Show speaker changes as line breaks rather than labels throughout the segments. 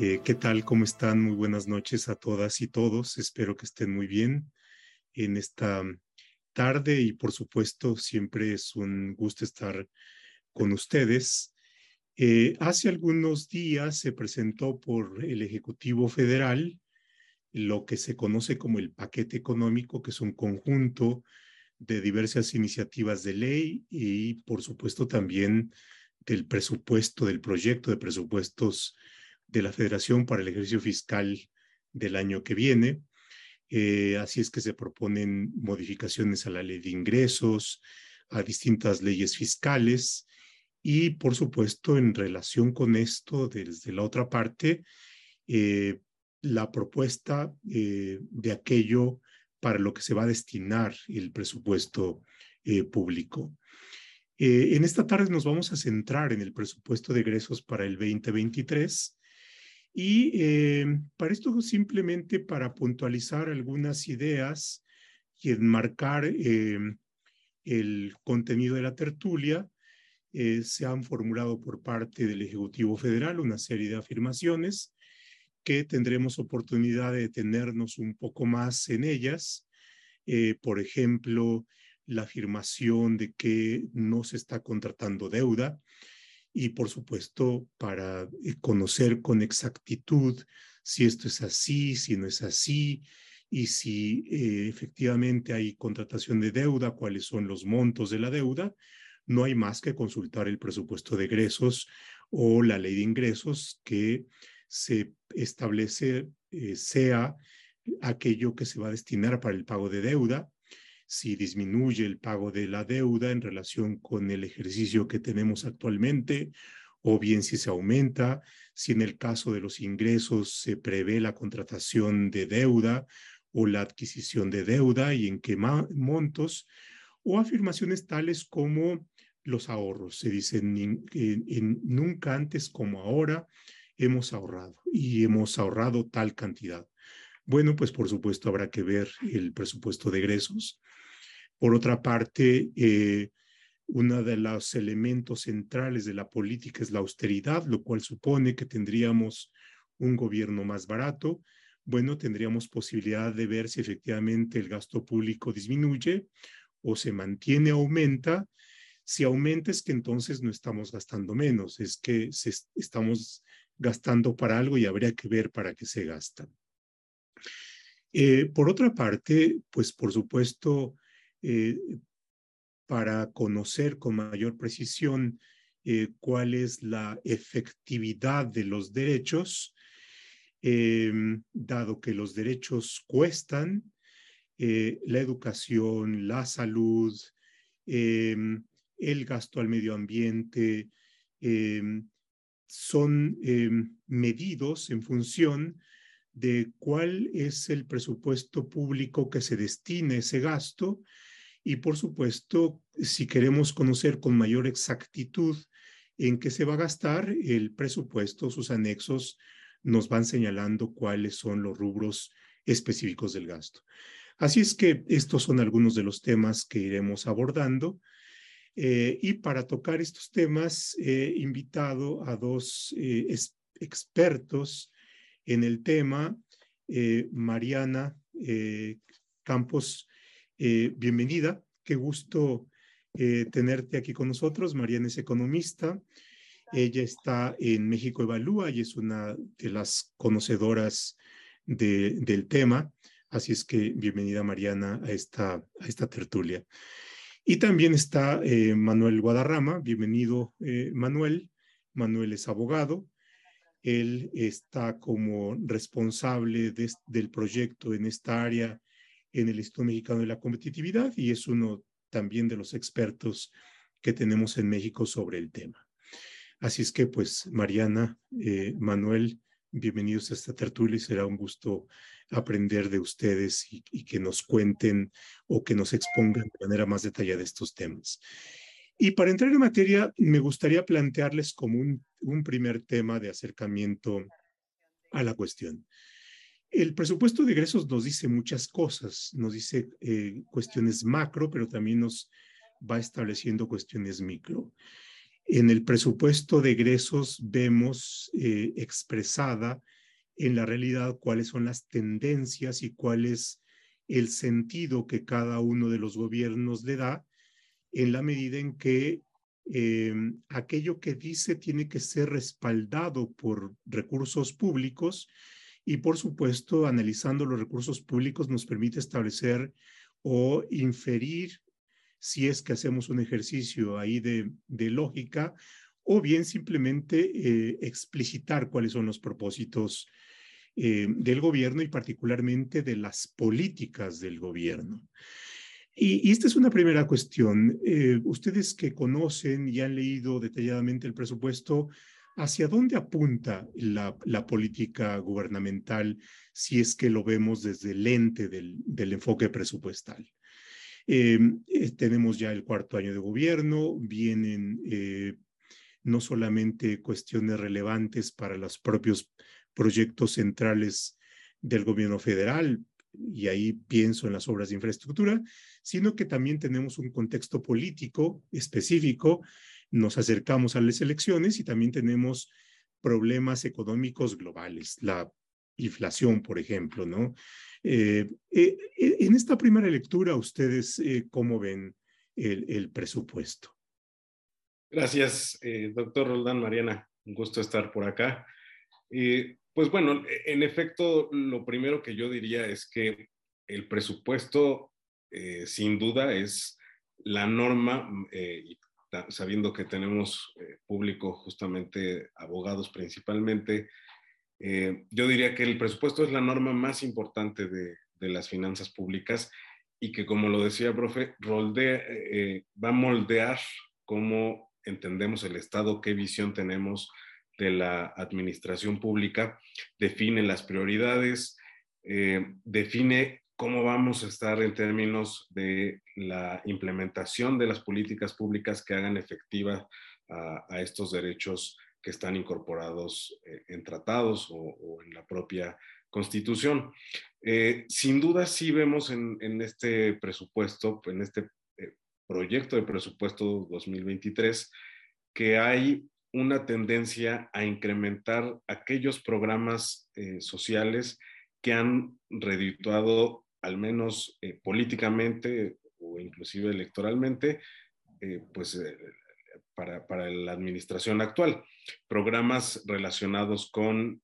Eh, ¿Qué tal? ¿Cómo están? Muy buenas noches a todas y todos. Espero que estén muy bien en esta tarde y por supuesto siempre es un gusto estar con ustedes. Eh, hace algunos días se presentó por el Ejecutivo Federal lo que se conoce como el paquete económico, que es un conjunto de diversas iniciativas de ley y por supuesto también del presupuesto, del proyecto de presupuestos de la Federación para el ejercicio fiscal del año que viene. Eh, así es que se proponen modificaciones a la ley de ingresos, a distintas leyes fiscales y, por supuesto, en relación con esto, desde la otra parte, eh, la propuesta eh, de aquello para lo que se va a destinar el presupuesto público. en esta tarde nos vamos a centrar en el presupuesto de egresos para el 2023 y eh, para esto simplemente para puntualizar algunas ideas y enmarcar eh, el contenido de la tertulia, eh, se han formulado por parte del Ejecutivo Federal una serie de afirmaciones que tendremos oportunidad de detenernos un poco más en ellas. por ejemplo, la afirmación de que no se está contratando deuda, y por supuesto para eh, conocer con exactitud si esto es así, si no es así y si eh, efectivamente hay contratación de deuda, cuáles son los montos de la deuda, no hay más que consultar el presupuesto de egresos o la ley de ingresos que se establece eh, sea aquello que se va a destinar para el pago de deuda si disminuye el pago de la deuda en relación con el ejercicio que tenemos actualmente, o bien si se aumenta, si en el caso de los ingresos se prevé la contratación de deuda o la adquisición de deuda y en qué montos, o afirmaciones tales como los ahorros. Se dice en, nunca antes como ahora hemos ahorrado y hemos ahorrado tal cantidad. Bueno, pues por supuesto habrá que ver el presupuesto de egresos por otra parte, eh, uno de los elementos centrales de la política es la austeridad, lo cual supone que tendríamos un gobierno más barato. Bueno, tendríamos posibilidad de ver si efectivamente el gasto público disminuye o se mantiene, aumenta. Si aumenta es que entonces no estamos gastando menos, es que estamos gastando para algo y habría que ver para qué se gasta. Eh, por otra parte, pues por supuesto, eh, para conocer con mayor precisión eh, cuál es la efectividad de los derechos, em, dado que los derechos cuestan, eh, la educación, la salud, em, el gasto al medio ambiente, em, son medidos en función de cuál es el presupuesto público que se destina ese gasto y por supuesto, si queremos conocer con mayor exactitud en qué se va a gastar, el presupuesto, sus anexos, nos van señalando cuáles son los rubros específicos del gasto. Así es que estos son algunos de los temas que iremos abordando. Eh, y para tocar estos temas, he invitado a dos eh, expertos en el tema, eh, Mariana Campos eh, bienvenida, qué gusto eh, tenerte aquí con nosotros. Mariana es economista. Ella está en México Evalúa y es una de las conocedoras del tema. Así es que bienvenida Mariana a esta, a esta tertulia. Y también está eh, Manuel Guadarrama. Bienvenido Manuel. Manuel es abogado. Él está como responsable del proyecto en esta área en el Instituto Mexicano de la Competitividad y es uno también de los expertos que tenemos en México sobre el tema. Así es que, pues, Mariana, eh, Manuel, bienvenidos a esta tertulia y será un gusto aprender de ustedes y, que nos cuenten o que nos expongan de manera más detallada estos temas. Y para entrar en materia, me gustaría plantearles como un, un primer tema de acercamiento a la cuestión. El presupuesto de egresos nos dice muchas cosas, nos dice eh, cuestiones macro, pero también nos va estableciendo cuestiones micro. En el presupuesto de egresos vemos eh, expresada en la realidad cuáles son las tendencias y cuál es el sentido que cada uno de los gobiernos le da en la medida en que eh, aquello que dice tiene que ser respaldado por recursos públicos y por supuesto analizando los recursos públicos nos permite establecer o inferir si es que hacemos un ejercicio ahí de, lógica o bien simplemente eh, explicitar cuáles son los propósitos eh, del gobierno y particularmente de las políticas del gobierno. Y, esta es una primera cuestión. Eh, ustedes que conocen y han leído detalladamente el presupuesto, ¿hacia dónde apunta la, política gubernamental si es que lo vemos desde el lente del, enfoque presupuestal? Eh, tenemos ya el cuarto año de gobierno, vienen no solamente cuestiones relevantes para los propios proyectos centrales del gobierno federal, y ahí pienso en las obras de infraestructura, sino que también tenemos un contexto político específico, nos acercamos a las elecciones y también tenemos problemas económicos globales, la inflación, por ejemplo, ¿no? Eh, eh, eh, en esta primera lectura, ¿ustedes cómo ven el, el presupuesto?
Gracias, doctor Roldán Mariana. Un gusto estar por acá. Pues bueno, en efecto, lo primero que yo diría es que el presupuesto, sin duda, es la norma, sabiendo que tenemos eh, público, justamente abogados principalmente, yo diría que el presupuesto es la norma más importante de, las finanzas públicas y que, como lo decía, profe, va a moldear cómo entendemos el Estado, qué visión tenemos de la administración pública, define las prioridades, eh, define cómo vamos a estar en términos de la implementación de las políticas públicas que hagan efectiva a, estos derechos que están incorporados eh, en tratados o, en la propia constitución. Eh, sin duda sí vemos en, este presupuesto, en este proyecto de presupuesto 2023, que hay una tendencia a incrementar aquellos programas eh, sociales que han redituado, al menos eh, políticamente o inclusive electoralmente, eh, pues para, para, la administración actual. Programas relacionados con,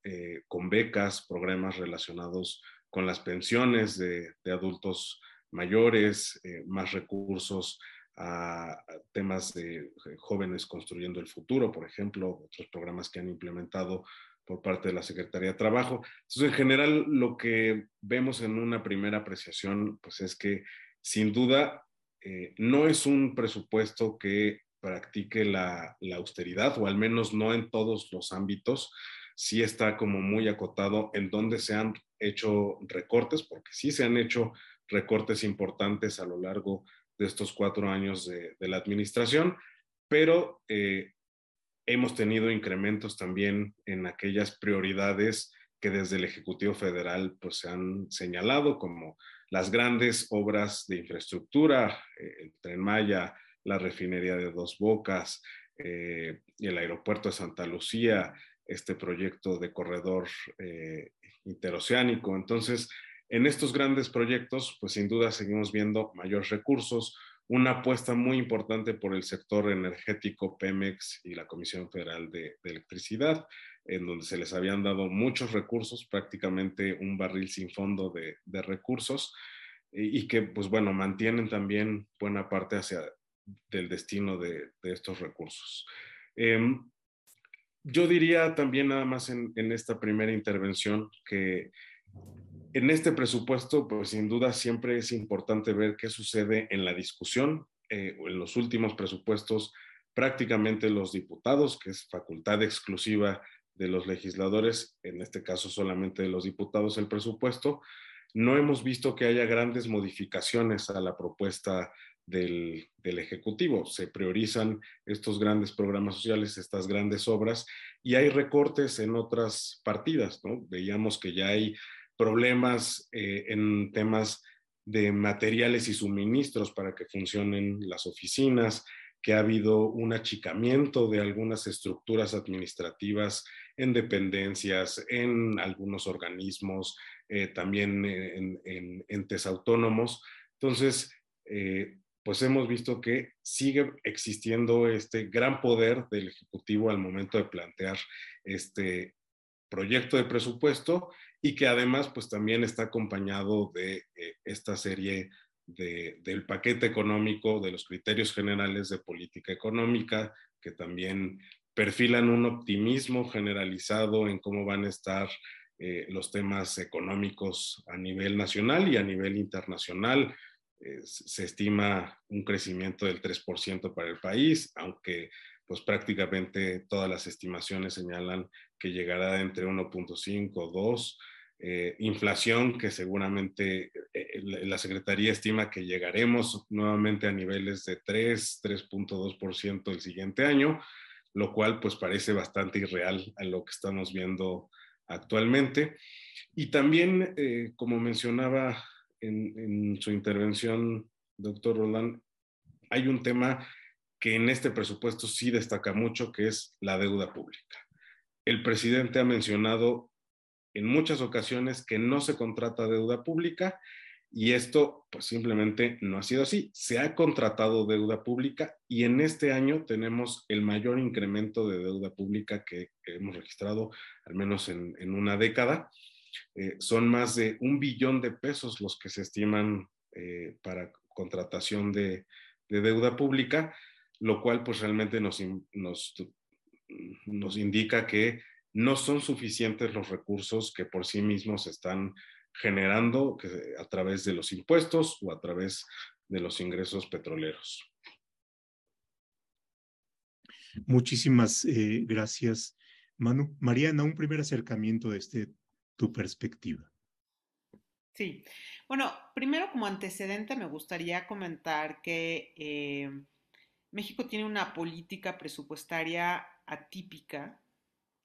con becas, programas relacionados con las pensiones de, de adultos mayores, más recursos a temas de jóvenes construyendo el futuro, por ejemplo, otros programas que han implementado por parte de la Secretaría de Trabajo. Entonces, en general, lo que vemos en una primera apreciación, pues es que sin duda eh, no es un presupuesto que practique la, austeridad, o al menos no en todos los ámbitos. Sí está como muy acotado en donde se han hecho recortes, porque sí se han hecho recortes importantes a lo largo de estos cuatro años de, la administración, pero eh, hemos tenido incrementos también en aquellas prioridades que desde el Ejecutivo Federal pues, se han señalado, como las grandes obras de infraestructura, eh, el Tren Maya, la refinería de Dos Bocas, eh, el aeropuerto de Santa Lucía, este proyecto de corredor interoceánico. Entonces, en estos grandes proyectos, pues sin duda seguimos viendo mayores recursos, una apuesta muy importante por el sector energético Pemex y la Comisión Federal de, Electricidad, en donde se les habían dado muchos recursos, prácticamente un barril sin fondo de, recursos, y, que, pues bueno, mantienen también buena parte hacia del destino de, estos recursos. Em, yo diría también nada más en, en esta primera intervención que en este presupuesto, pues sin duda siempre es importante ver qué sucede en la discusión. Eh, en los últimos presupuestos, prácticamente los diputados, que es facultad exclusiva de los legisladores, en este caso solamente de los diputados el presupuesto, no hemos visto que haya grandes modificaciones a la propuesta del, del, Ejecutivo. Se priorizan estos grandes programas sociales, estas grandes obras, y hay recortes en otras partidas, ¿no? Veíamos que ya hay problemas eh, en temas de materiales y suministros para que funcionen las oficinas, que ha habido un achicamiento de algunas estructuras administrativas en dependencias, en algunos organismos, eh, también en, entes autónomos. Entonces, eh, pues hemos visto que sigue existiendo este gran poder del Ejecutivo al momento de plantear este proyecto de presupuesto y que además pues también está acompañado de eh, esta serie de, del paquete económico, de los criterios generales de política económica, que también perfilan un optimismo generalizado en cómo van a estar eh, los temas económicos a nivel nacional y a nivel internacional. Eh, se estima un crecimiento del 3% para el país, aunque pues prácticamente todas las estimaciones señalan que llegará entre 1.5 o 2 eh, inflación que seguramente eh, la Secretaría estima que llegaremos nuevamente a niveles de 3, 3.2% el siguiente año, lo cual pues parece bastante irreal a lo que estamos viendo actualmente. Y también, eh, como mencionaba en, en su intervención, doctor Roland, hay un tema que en este presupuesto sí destaca mucho, que es la deuda pública. El presidente ha mencionado en muchas ocasiones que no se contrata deuda pública y esto pues simplemente no ha sido así. Se ha contratado deuda pública y en este año tenemos el mayor incremento de deuda pública que, hemos registrado al menos en, una década. Eh, son más de un billón de pesos los que se estiman eh, para contratación de, deuda pública, lo cual pues realmente nos, nos, nos indica que no son suficientes los recursos que por sí mismos se están generando a través de los impuestos o a través de los ingresos petroleros.
Muchísimas eh, gracias, Manu. Mariana, un primer acercamiento desde tu perspectiva.
Sí, bueno, primero como antecedente me gustaría comentar que eh, México tiene una política presupuestaria atípica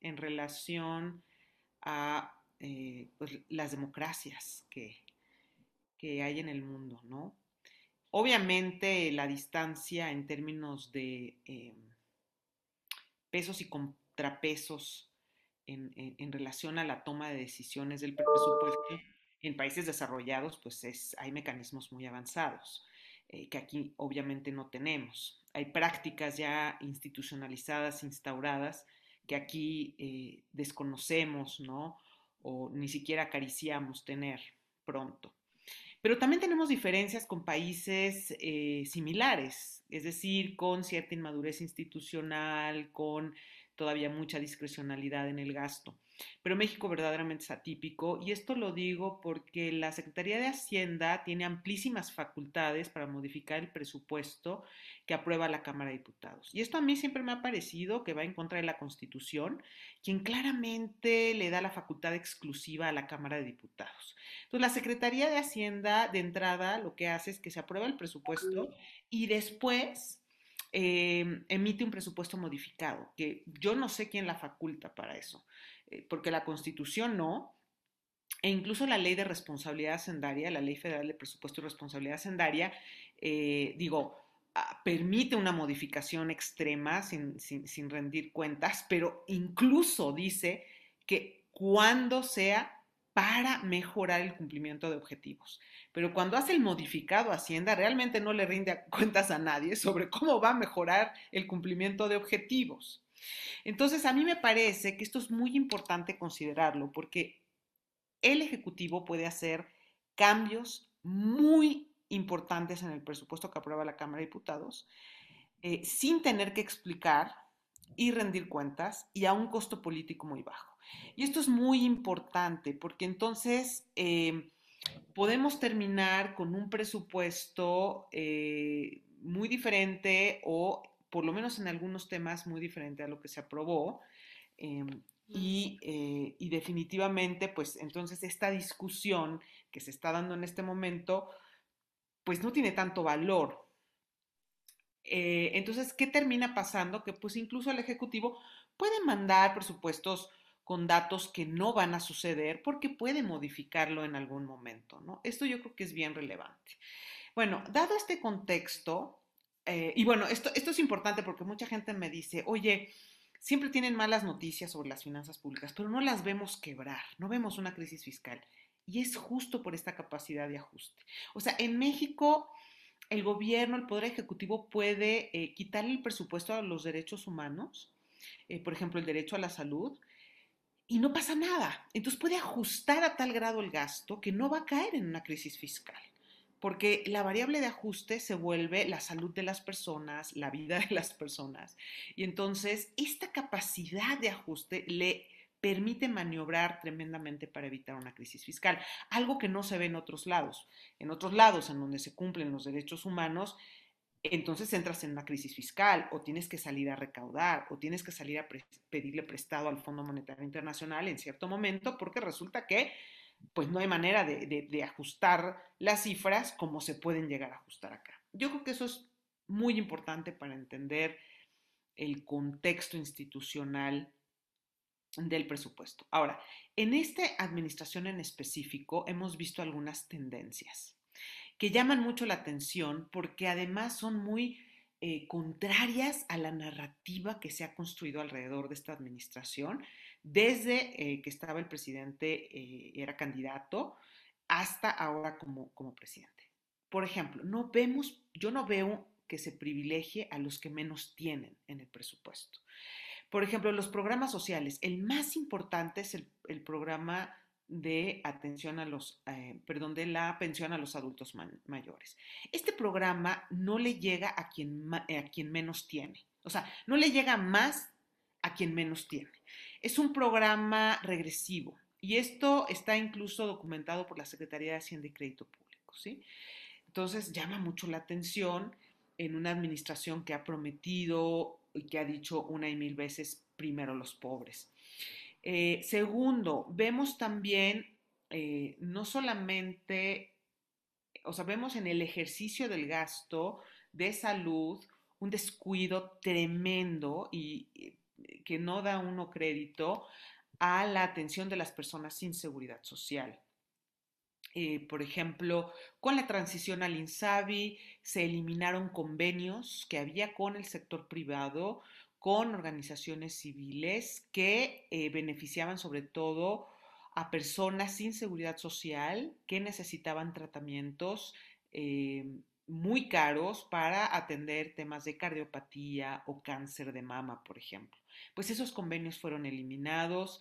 en relación a eh, pues, las democracias que, que hay en el mundo, ¿no? Obviamente la distancia en términos de eh, pesos y contrapesos en, en, relación a la toma de decisiones del presupuesto en países desarrollados, pues es, hay mecanismos muy avanzados eh, que aquí obviamente no tenemos. Hay prácticas ya institucionalizadas, instauradas, que aquí eh, desconocemos, ¿no? O ni siquiera acariciamos tener pronto. Pero también tenemos diferencias con países eh, similares, es decir, con cierta inmadurez institucional, con todavía mucha discrecionalidad en el gasto. Pero México verdaderamente es atípico y esto lo digo porque la Secretaría de Hacienda tiene amplísimas facultades para modificar el presupuesto que aprueba la Cámara de Diputados. Y esto a mí siempre me ha parecido que va en contra de la Constitución, quien claramente le da la facultad exclusiva a la Cámara de Diputados. Entonces, la Secretaría de Hacienda de entrada lo que hace es que se aprueba el presupuesto y después eh, emite un presupuesto modificado, que yo no sé quién la faculta para eso. Eh, porque la Constitución no, e incluso la ley de responsabilidad hacendaria, la ley federal de presupuesto y responsabilidad hacendaria, eh, digo, ah, permite una modificación extrema sin, sin, rendir cuentas, pero incluso dice que cuando sea para mejorar el cumplimiento de objetivos. Pero cuando hace el modificado Hacienda, realmente no le rinde cuentas a nadie sobre cómo va a mejorar el cumplimiento de objetivos. Entonces, a mí me parece que esto es muy importante considerarlo porque el Ejecutivo puede hacer cambios muy importantes en el presupuesto que aprueba la Cámara de Diputados eh, sin tener que explicar y rendir cuentas y a un costo político muy bajo. Y esto es muy importante porque entonces eh, podemos terminar con un presupuesto eh, muy diferente o por lo menos en algunos temas, muy diferente a lo que se aprobó. Eh, y, definitivamente, pues entonces esta discusión que se está dando en este momento, pues no tiene tanto valor. Eh, entonces, ¿qué termina pasando? Que pues incluso el Ejecutivo puede mandar presupuestos con datos que no van a suceder porque puede modificarlo en algún momento, ¿no? Esto yo creo que es bien relevante. Bueno, dado este contexto, eh, y bueno, esto, esto es importante porque mucha gente me dice, oye, siempre tienen malas noticias sobre las finanzas públicas, pero no las vemos quebrar, no vemos una crisis fiscal. Y es justo por esta capacidad de ajuste. O sea, en México el gobierno, el Poder Ejecutivo puede eh, quitarle el presupuesto a los derechos humanos, eh, por ejemplo, el derecho a la salud, y no pasa nada. Entonces puede ajustar a tal grado el gasto que no va a caer en una crisis fiscal porque la variable de ajuste se vuelve la salud de las personas, la vida de las personas. Y entonces esta capacidad de ajuste le permite maniobrar tremendamente para evitar una crisis fiscal, algo que no se ve en otros lados. En otros lados en donde se cumplen los derechos humanos, entonces entras en una crisis fiscal o tienes que salir a recaudar o tienes que salir a pedirle prestado al Fondo Monetario Internacional en cierto momento porque resulta que pues no hay manera de, ajustar las cifras como se pueden llegar a ajustar acá. Yo creo que eso es muy importante para entender el contexto institucional del presupuesto. Ahora, en esta administración en específico hemos visto algunas tendencias que llaman mucho la atención porque además son muy eh, contrarias a la narrativa que se ha construido alrededor de esta administración desde eh, que estaba el presidente, eh, era candidato, hasta ahora como, como presidente. Por ejemplo, no vemos, yo no veo que se privilegie a los que menos tienen en el presupuesto. Por ejemplo, los programas sociales, el más importante es el, programa de atención a los, eh, perdón, de la pensión a los adultos mayores. Este programa no le llega a quien, a quien menos tiene, o sea, no le llega más a quien menos tiene. Es un programa regresivo y esto está incluso documentado por la Secretaría de Hacienda y Crédito Público, ¿sí? Entonces llama mucho la atención en una administración que ha prometido y que ha dicho una y mil veces primero los pobres. Eh, segundo, vemos también eh, no solamente, o sea, vemos en el ejercicio del gasto de salud un descuido tremendo y que no da uno crédito a la atención de las personas sin seguridad social. Eh, por ejemplo, con la transición al INSABI se eliminaron convenios que había con el sector privado, con organizaciones civiles que eh, beneficiaban sobre todo a personas sin seguridad social que necesitaban tratamientos eh, muy caros para atender temas de cardiopatía o cáncer de mama, por ejemplo. Pues esos convenios fueron eliminados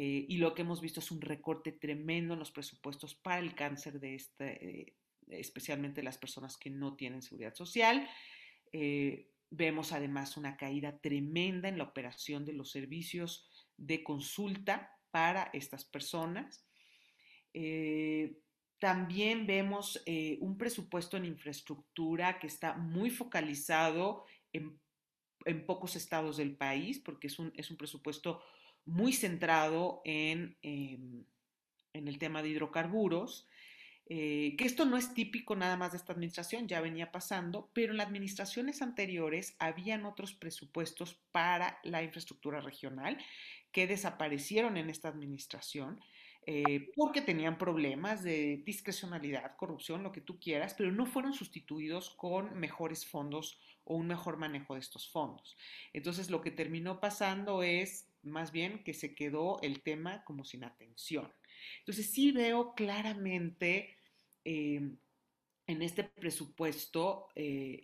eh, y lo que hemos visto es un recorte tremendo en los presupuestos para el cáncer de este, eh, especialmente las personas que no tienen seguridad social. Eh, vemos además una caída tremenda en la operación de los servicios de consulta para estas personas. también vemos un presupuesto en infraestructura que está muy focalizado en en pocos estados del país, porque es un, es un presupuesto muy centrado en, em, en el tema de hidrocarburos, eh, que esto no es típico nada más de esta administración, ya venía pasando, pero en las administraciones anteriores habían otros presupuestos para la infraestructura regional que desaparecieron en esta administración eh, porque tenían problemas de discrecionalidad, corrupción, lo que tú quieras, pero no fueron sustituidos con mejores fondos o un mejor manejo de estos fondos. Entonces, lo que terminó pasando es más bien que se quedó el tema como sin atención. Entonces, sí veo claramente eh, en este presupuesto eh,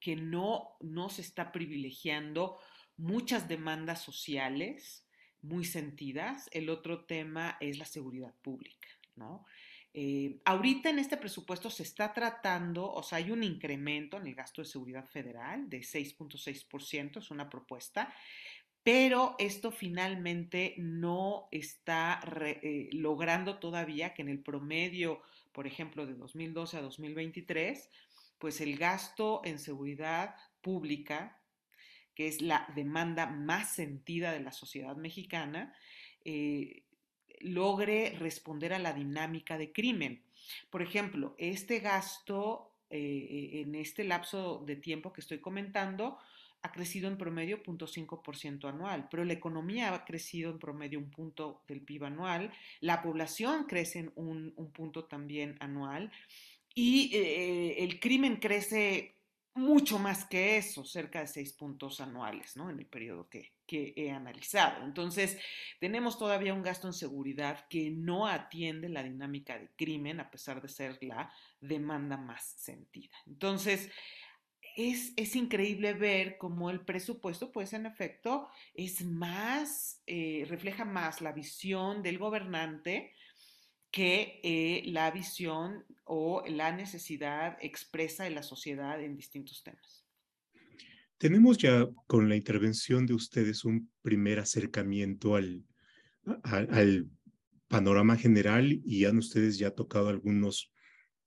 que no, no se está privilegiando muchas demandas sociales, muy sentidas. El otro tema es la seguridad pública, ¿no? Eh, ahorita en este presupuesto se está tratando, o sea, hay un incremento en el gasto de seguridad federal de 6.6%, es una propuesta, pero esto finalmente no está eh, logrando todavía que en el promedio, por ejemplo, de 2012 a 2023, pues el gasto en seguridad pública que es la demanda más sentida de la sociedad mexicana, eh, logre responder a la dinámica de crimen. Por ejemplo, este gasto eh, en este lapso de tiempo que estoy comentando ha crecido en promedio 0.5% anual, pero la economía ha crecido en promedio un punto del PIB anual, la población crece en un, un punto también anual y eh, el crimen crece mucho más que eso, cerca de seis puntos anuales, ¿no? En el periodo que, que, he analizado. Entonces, tenemos todavía un gasto en seguridad que no atiende la dinámica de crimen, a pesar de ser la demanda más sentida. Entonces, es, es increíble ver cómo el presupuesto, pues en efecto, es más, eh, refleja más la visión del gobernante que eh, la visión o la necesidad expresa de la sociedad en distintos temas.
Tenemos ya con la intervención de ustedes un primer acercamiento al, panorama general y han ustedes ya tocado algunos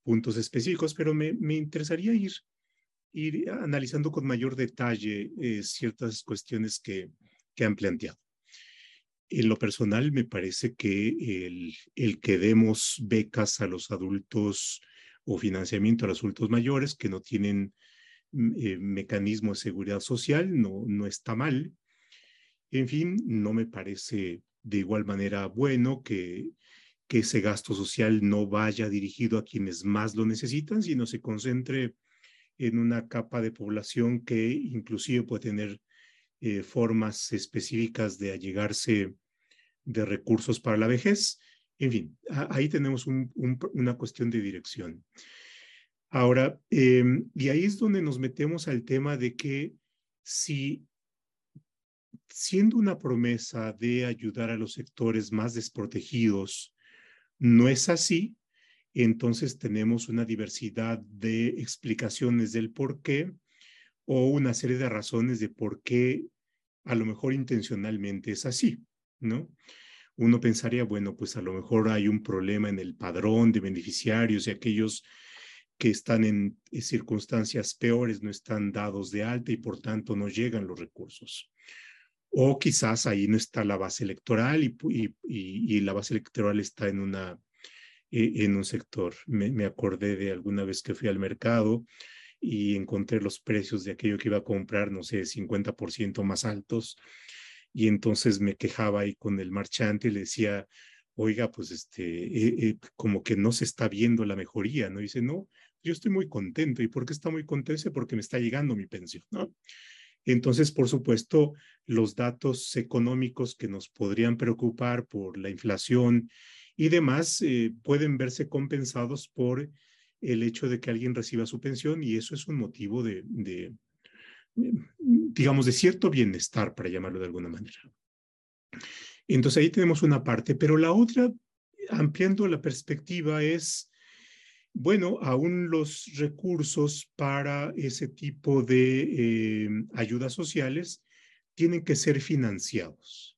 puntos específicos, pero me, interesaría ir, ir analizando con mayor detalle eh, ciertas cuestiones que, que han planteado. En lo personal, me parece que el, el, que demos becas a los adultos o financiamiento a los adultos mayores que no tienen mm, eh, mecanismo de seguridad social no, no está mal. En fin, no me parece de igual manera bueno que, que ese gasto social no vaya dirigido a quienes más lo necesitan, sino se concentre en una capa de población que inclusive puede tener eh, formas específicas de allegarse de recursos para la vejez. En fin, ahí tenemos una cuestión de dirección. Ahora, em, y ahí es donde nos metemos al tema de que si siendo una promesa de ayudar a los sectores más desprotegidos, no es así, entonces tenemos una diversidad de explicaciones del por qué o una serie de razones de por qué a lo mejor intencionalmente es así. ¿No? Uno pensaría, bueno, pues a lo mejor hay un problema en el padrón de beneficiarios y aquellos que están en circunstancias peores no están dados de alta y por tanto no llegan los recursos. O quizás ahí no está la base electoral y la base electoral está en, una, e, en un sector. Me, me, acordé de alguna vez que fui al mercado y encontré los precios de aquello que iba a comprar, no sé, 50% más altos y entonces me quejaba ahí con el marchante y le decía, oiga, pues este, eh, eh, como que no se está viendo la mejoría, ¿no? Dice, no, yo estoy muy contento. ¿Y por qué está muy contento? Porque me está llegando mi pensión, ¿no? Entonces, por supuesto, los datos económicos que nos podrían preocupar por la inflación y demás eh, pueden verse compensados por el hecho de que alguien reciba su pensión y eso es un motivo de, digamos, de cierto bienestar, para llamarlo de alguna manera. Entonces ahí tenemos una parte, pero la otra, ampliando la perspectiva, es, bueno, aún los recursos para ese tipo de eh, ayudas sociales tienen que ser financiados.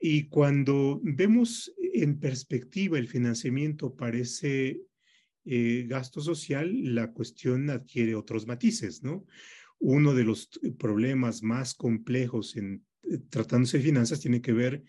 Y cuando vemos en perspectiva el financiamiento para ese eh, gasto social, la cuestión adquiere otros matices, ¿no? Uno de los problemas más complejos en eh, tratándose de finanzas tiene que ver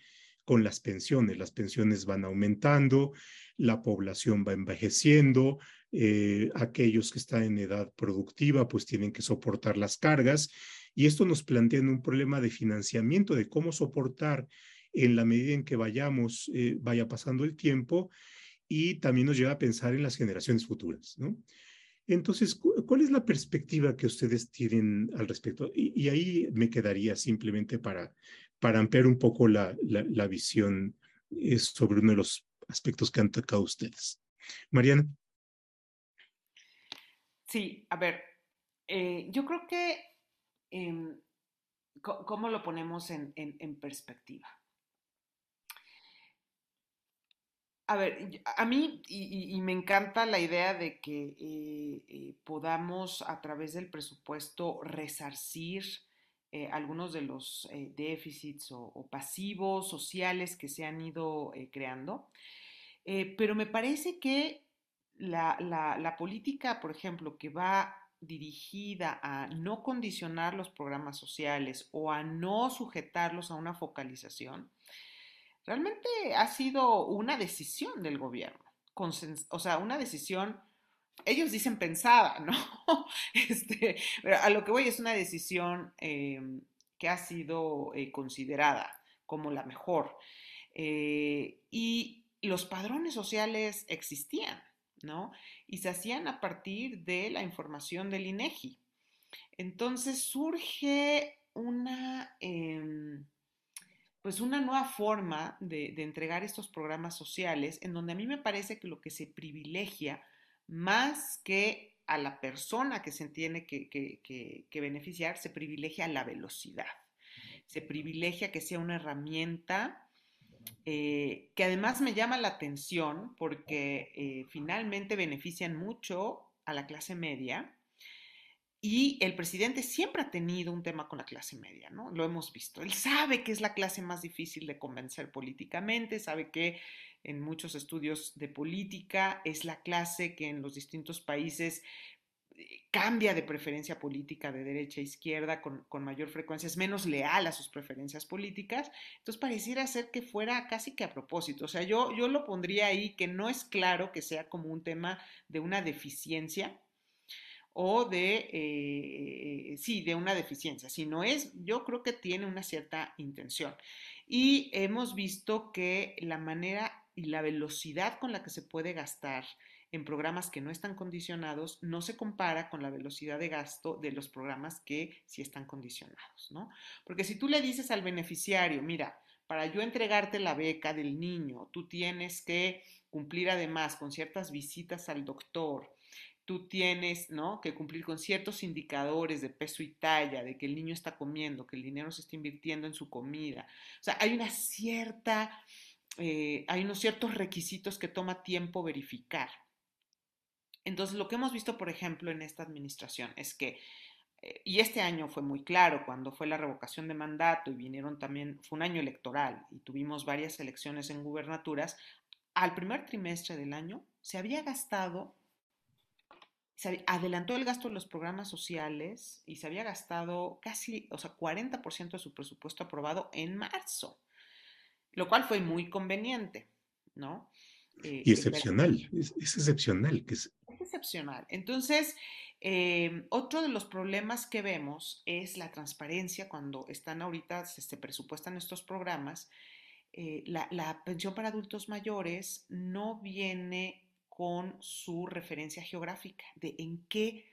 con las pensiones. Las pensiones van aumentando, la población va envejeciendo, eh, aquellos que están en edad productiva pues tienen que soportar las cargas y esto nos plantea un problema de financiamiento, de cómo soportar en la medida en que vayamos, eh, vaya pasando el tiempo y también nos lleva a pensar en las generaciones futuras, ¿no? Entonces, ¿cuál es la perspectiva que ustedes tienen al respecto? Y, ahí me quedaría simplemente para, para ampliar un poco la, la, visión eh, sobre uno de los aspectos que han tocado ustedes. Mariana.
Sí, a ver, eh, yo creo que, em, ¿cómo lo ponemos en, en perspectiva? A ver, a mí y, me encanta la idea de que eh, eh, podamos a través del presupuesto resarcir eh, algunos de los déficits o, pasivos sociales que se han ido creando, pero me parece que la, la política, por ejemplo, que va dirigida a no condicionar los programas sociales o a no sujetarlos a una focalización, realmente ha sido una decisión del gobierno, o sea, una decisión, ellos dicen pensada, ¿no? Este, a lo que voy es una decisión em, que ha sido eh, considerada como la mejor. Eh, y los padrones sociales existían, ¿no? y se hacían a partir de la información del INEGI. Entonces surge una, em, pues una nueva forma de, entregar estos programas sociales en donde a mí me parece que lo que se privilegia más que a la persona que se tiene que, beneficiar, se privilegia la velocidad, se privilegia que sea una herramienta eh, que además me llama la atención porque eh, finalmente benefician mucho a la clase media y el presidente siempre ha tenido un tema con la clase media, ¿no? Lo hemos visto. Él sabe que es la clase más difícil de convencer políticamente, sabe que en muchos estudios de política es la clase que en los distintos países cambia de preferencia política de derecha a izquierda con, mayor frecuencia, es menos leal a sus preferencias políticas, entonces pareciera ser que fuera casi que a propósito. O sea, yo, yo lo pondría ahí que no es claro que sea como un tema de una deficiencia o de, eh, sí, de una deficiencia, sino es, yo creo que tiene una cierta intención. Y hemos visto que la manera y la velocidad con la que se puede gastar en programas que no están condicionados no se compara con la velocidad de gasto de los programas que sí están condicionados, ¿no? Porque si tú le dices al beneficiario, mira, para yo entregarte la beca del niño, tú tienes que cumplir además con ciertas visitas al doctor, tú tienes ¿no? que cumplir con ciertos indicadores de peso y talla, de que el niño está comiendo, que el dinero se está invirtiendo en su comida. O sea, hay una cierta, eh, hay unos ciertos requisitos que toma tiempo verificar. Entonces, lo que hemos visto, por ejemplo, en esta administración es que, eh, y este año fue muy claro, cuando fue la revocación de mandato y vinieron también, fue un año electoral y tuvimos varias elecciones en gubernaturas, al primer trimestre del año se había gastado, se adelantó el gasto de los programas sociales y se había gastado casi, o sea, 40% de su presupuesto aprobado en marzo, lo cual fue muy conveniente, ¿no?
Eh, y excepcional, es, excepcional. Que es...
excepcional. Entonces, em, otro de los problemas que vemos es la transparencia cuando están ahorita, se, presupuestan estos programas. Eh, la, la, pensión para adultos mayores no viene con su referencia geográfica de en qué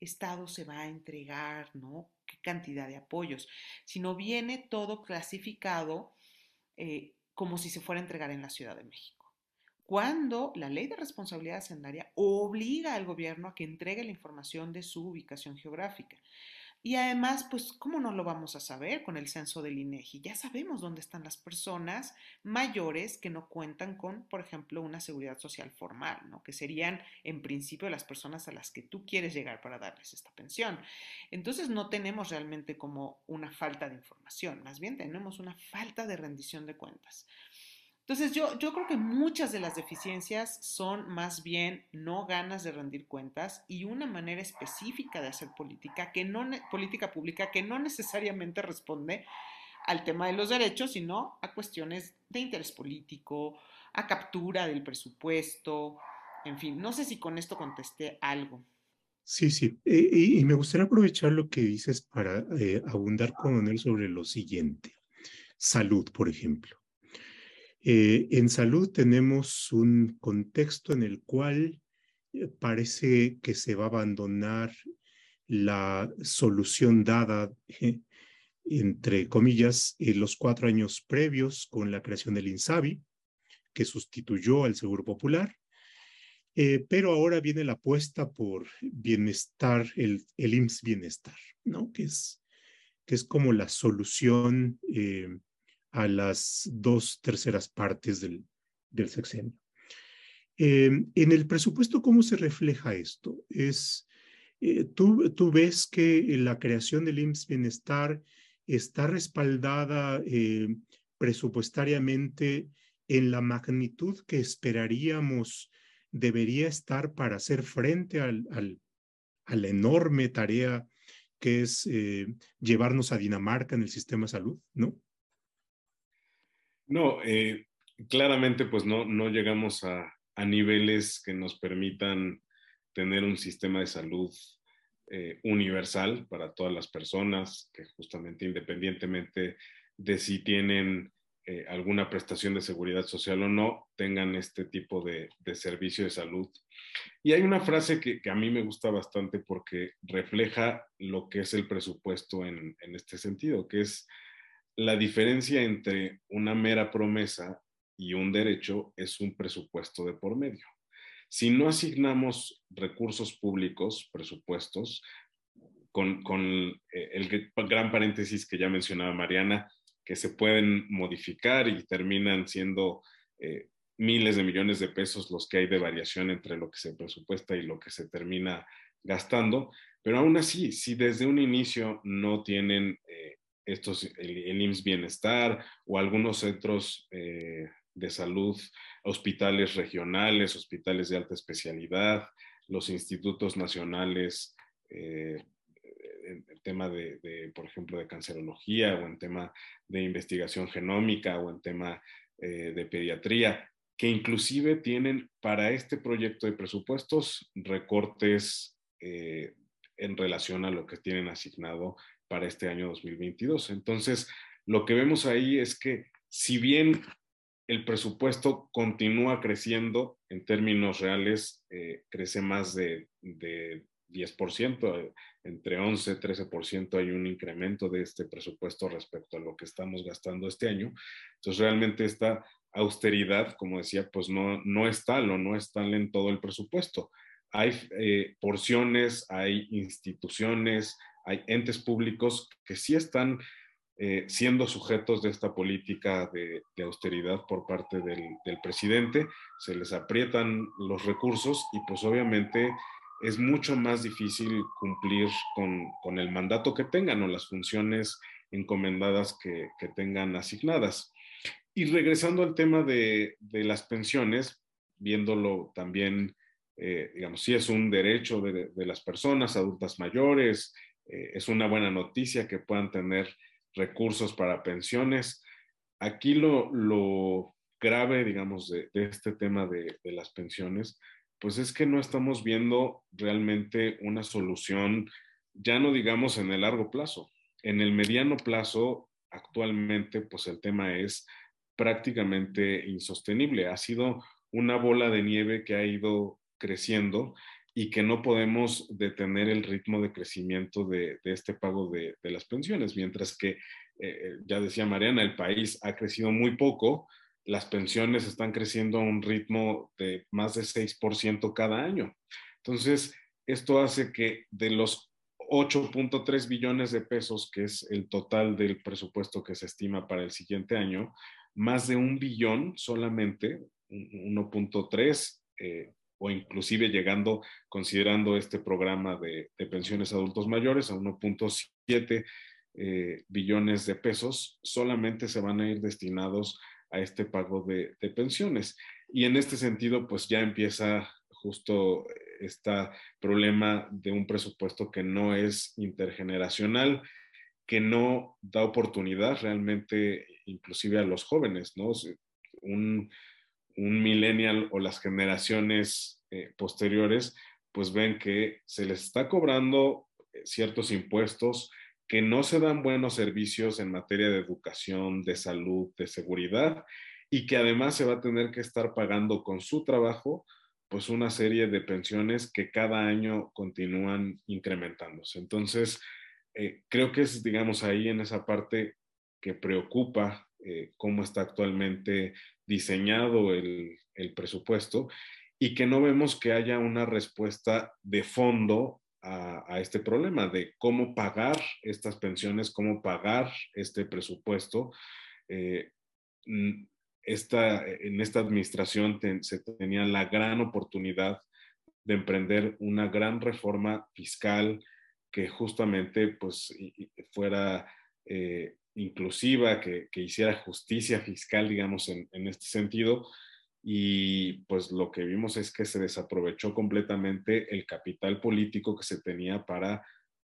estado se va a entregar, ¿no? qué cantidad de apoyos, sino viene todo clasificado eh, como si se fuera a entregar en la Ciudad de México cuando la ley de responsabilidad hacendaria obliga al gobierno a que entregue la información de su ubicación geográfica. Y además, pues, ¿cómo no lo vamos a saber con el censo del INEGI? Ya sabemos dónde están las personas mayores que no cuentan con, por ejemplo, una seguridad social formal, ¿no? Que serían, en principio, las personas a las que tú quieres llegar para darles esta pensión. Entonces, no tenemos realmente como una falta de información, más bien tenemos una falta de rendición de cuentas. Entonces, yo, yo creo que muchas de las deficiencias son más bien no ganas de rendir cuentas y una manera específica de hacer política, que no, política pública que no necesariamente responde al tema de los derechos, sino a cuestiones de interés político, a captura del presupuesto, en fin, no sé si con esto contesté algo.
Sí, sí, y, me gustaría aprovechar lo que dices para eh, abundar con él sobre lo siguiente. Salud, por ejemplo. Eh, en salud tenemos un contexto en el cual eh, parece que se va a abandonar la solución dada, eh, entre comillas, en los cuatro años previos con la creación del INSABI, que sustituyó al Seguro Popular. pero ahora viene la apuesta por bienestar, el, el IMSS Bienestar, ¿no? Que es, que es como la solución a las dos terceras partes del, del sexenio. Em, en el presupuesto, ¿cómo se refleja esto? Es, eh, tú, tú, ves que la creación del IMSS Bienestar está respaldada eh, presupuestariamente en la magnitud que esperaríamos debería estar para hacer frente al, al, a la enorme tarea que es eh, llevarnos a Dinamarca en el sistema de salud, ¿no?
No, eh, claramente pues no, no llegamos a, niveles que nos permitan tener un sistema de salud eh, universal para todas las personas, que justamente independientemente de si tienen eh, alguna prestación de seguridad social o no, tengan este tipo de, servicio de salud. Y hay una frase que, a mí me gusta bastante porque refleja lo que es el presupuesto en, en este sentido, que es la diferencia entre una mera promesa y un derecho es un presupuesto de por medio. Si no asignamos recursos públicos, presupuestos, con, eh, el gran paréntesis que ya mencionaba Mariana, que se pueden modificar y terminan siendo eh, miles de millones de pesos los que hay de variación entre lo que se presupuesta y lo que se termina gastando. Pero aún así, si desde un inicio no tienen eh, estos, el, IMSS Bienestar o algunos centros de salud, hospitales regionales, hospitales de alta especialidad, los institutos nacionales en el tema de, por ejemplo, de cancerología o en tema de investigación genómica o en tema eh, de pediatría, que inclusive tienen para este proyecto de presupuestos recortes eh, en relación a lo que tienen asignado para este año 2022. Entonces, lo que vemos ahí es que si bien el presupuesto continúa creciendo en términos reales, eh, crece más de, de 10%, entre 11 y 13% hay un incremento de este presupuesto respecto a lo que estamos gastando este año. Entonces, realmente esta austeridad, como decía, pues no, no es tal o no es tal en todo el presupuesto. Hay eh, porciones, hay instituciones, hay entes públicos que sí están eh, siendo sujetos de esta política de, austeridad por parte del, presidente, se les aprietan los recursos y pues obviamente es mucho más difícil cumplir con, el mandato que tengan o las funciones encomendadas que, tengan asignadas. Y regresando al tema de, las pensiones, viéndolo también, eh, digamos, si es un derecho de, las personas adultas mayores, eh, es una buena noticia que puedan tener recursos para pensiones. Aquí lo, grave, digamos, de, este tema de, las pensiones pues es que no estamos viendo realmente una solución, ya no digamos en el largo plazo. En el mediano plazo, actualmente, pues el tema es prácticamente insostenible. Ha sido una bola de nieve que ha ido creciendo y que no podemos detener el ritmo de crecimiento de, este pago de, las pensiones, mientras que, eh, ya decía Mariana, el país ha crecido muy poco, las pensiones están creciendo a un ritmo de más de 6% cada año. Entonces, esto hace que de los 8.3 billones de pesos, que es el total del presupuesto que se estima para el siguiente año, más de un billón solamente, 1.3, eh, o inclusive llegando, considerando este programa de, pensiones adultos mayores, a 1.7 eh, billones de pesos, solamente se van a ir destinados a este pago de, pensiones. Y en este sentido, pues ya empieza justo este problema de un presupuesto que no es intergeneracional, que no da oportunidad realmente inclusive a los jóvenes, ¿no? Un, un millennial o las generaciones eh, posteriores, pues ven que se les está cobrando eh, ciertos impuestos, que no se dan buenos servicios en materia de educación, de salud, de seguridad y que además se va a tener que estar pagando con su trabajo pues una serie de pensiones que cada año continúan incrementándose. Entonces, eh, creo que es, digamos, ahí en esa parte que preocupa eh, cómo está actualmente diseñado el, el presupuesto y que no vemos que haya una respuesta de fondo a, este problema de cómo pagar estas pensiones, cómo pagar este presupuesto. Eh, en esta administración se tenía la gran oportunidad de emprender una gran reforma fiscal que justamente pues, fuera eh, inclusiva, que, hiciera justicia fiscal, digamos, en, en este sentido, y pues lo que vimos es que se desaprovechó completamente el capital político que se tenía para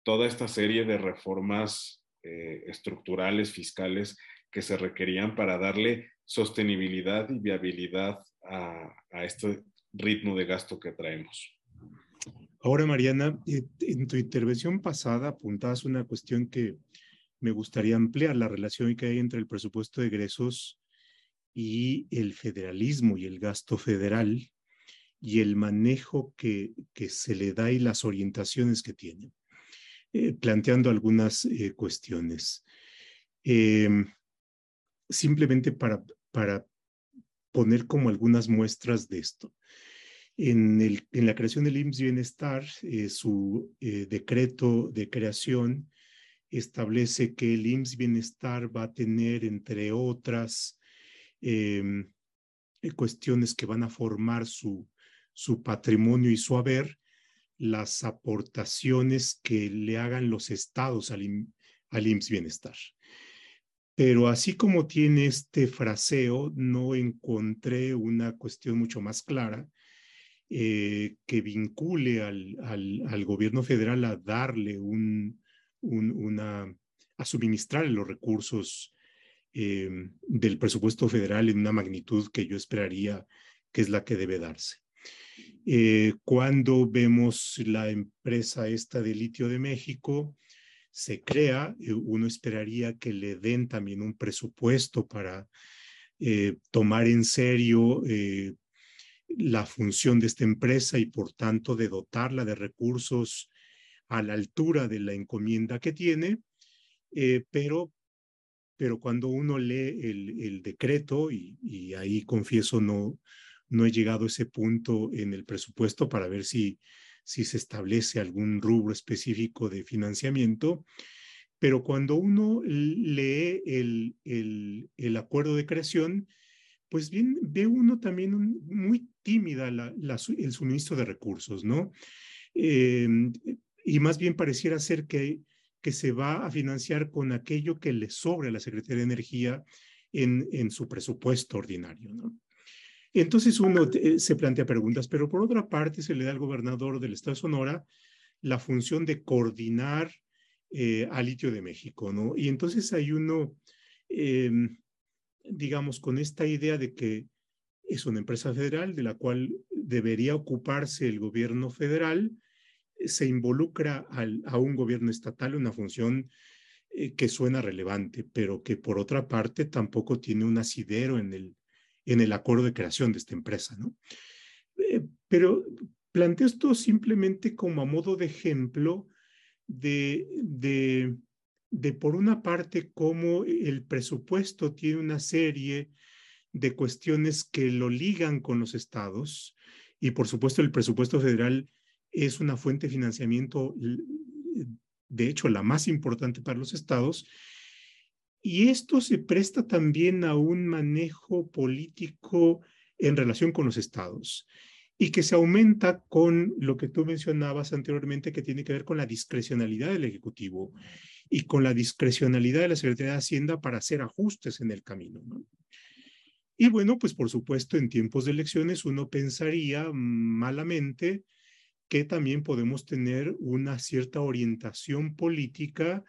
toda esta serie de reformas eh, estructurales, fiscales que se requerían para darle sostenibilidad y viabilidad a, este ritmo de gasto que traemos.
Ahora, Mariana, eh, en tu intervención pasada apuntabas una cuestión que me gustaría ampliar la relación que hay entre el presupuesto de egresos y el federalismo y el gasto federal y el manejo que, se le da y las orientaciones que tiene, eh, planteando algunas eh, cuestiones. Em, simplemente para, para poner como algunas muestras de esto. En, el, en la creación del IMSS Bienestar, eh, su decreto de creación establece que el IMSS Bienestar va a tener, entre otras, Em, eh, cuestiones que van a formar su, su patrimonio y su haber, las aportaciones que le hagan los estados al, IMSS Bienestar. Pero así como tiene este fraseo, no encontré una cuestión mucho más clara eh, que vincule al, al, gobierno federal a darle un, a suministrar los recursos eh, del presupuesto federal en una magnitud que yo esperaría que es la que debe darse. Eh, cuando vemos la empresa esta de litio de México, se crea, eh, uno esperaría que le den también un presupuesto para tomar en serio la función de esta empresa y por tanto de dotarla de recursos a la altura de la encomienda que tiene, pero pero cuando uno lee el, decreto, y, ahí confieso no, no he llegado a ese punto en el presupuesto para ver si, si se establece algún rubro específico de financiamiento, pero cuando uno lee el, el, acuerdo de creación, pues bien, ve uno también muy tímida el suministro de recursos, ¿no? Em, y más bien pareciera ser que que se va a financiar con aquello que le sobre a la Secretaría de Energía en, en su presupuesto ordinario. ¿no? Entonces uno eh, se plantea preguntas, pero por otra parte se le da al gobernador del Estado de Sonora la función de coordinar eh, al litio de México, ¿no? Y entonces hay uno, em, digamos, con esta idea de que es una empresa federal de la cual debería ocuparse el gobierno federal, se involucra a un gobierno estatal una función eh, que suena relevante, pero que por otra parte tampoco tiene un asidero en el, en el acuerdo de creación de esta empresa, ¿no? Eh, pero planteo esto simplemente como a modo de ejemplo de, de, de, por una parte, cómo el presupuesto tiene una serie de cuestiones que lo ligan con los estados y por supuesto el presupuesto federal es una fuente de financiamiento, de hecho, la más importante para los estados. Y esto se presta también a un manejo político en relación con los estados y que se aumenta con lo que tú mencionabas anteriormente, que tiene que ver con la discrecionalidad del Ejecutivo y con la discrecionalidad de la Secretaría de Hacienda para hacer ajustes en el camino. Y bueno, pues por supuesto, en tiempos de elecciones uno pensaría malamente que también podemos tener una cierta orientación política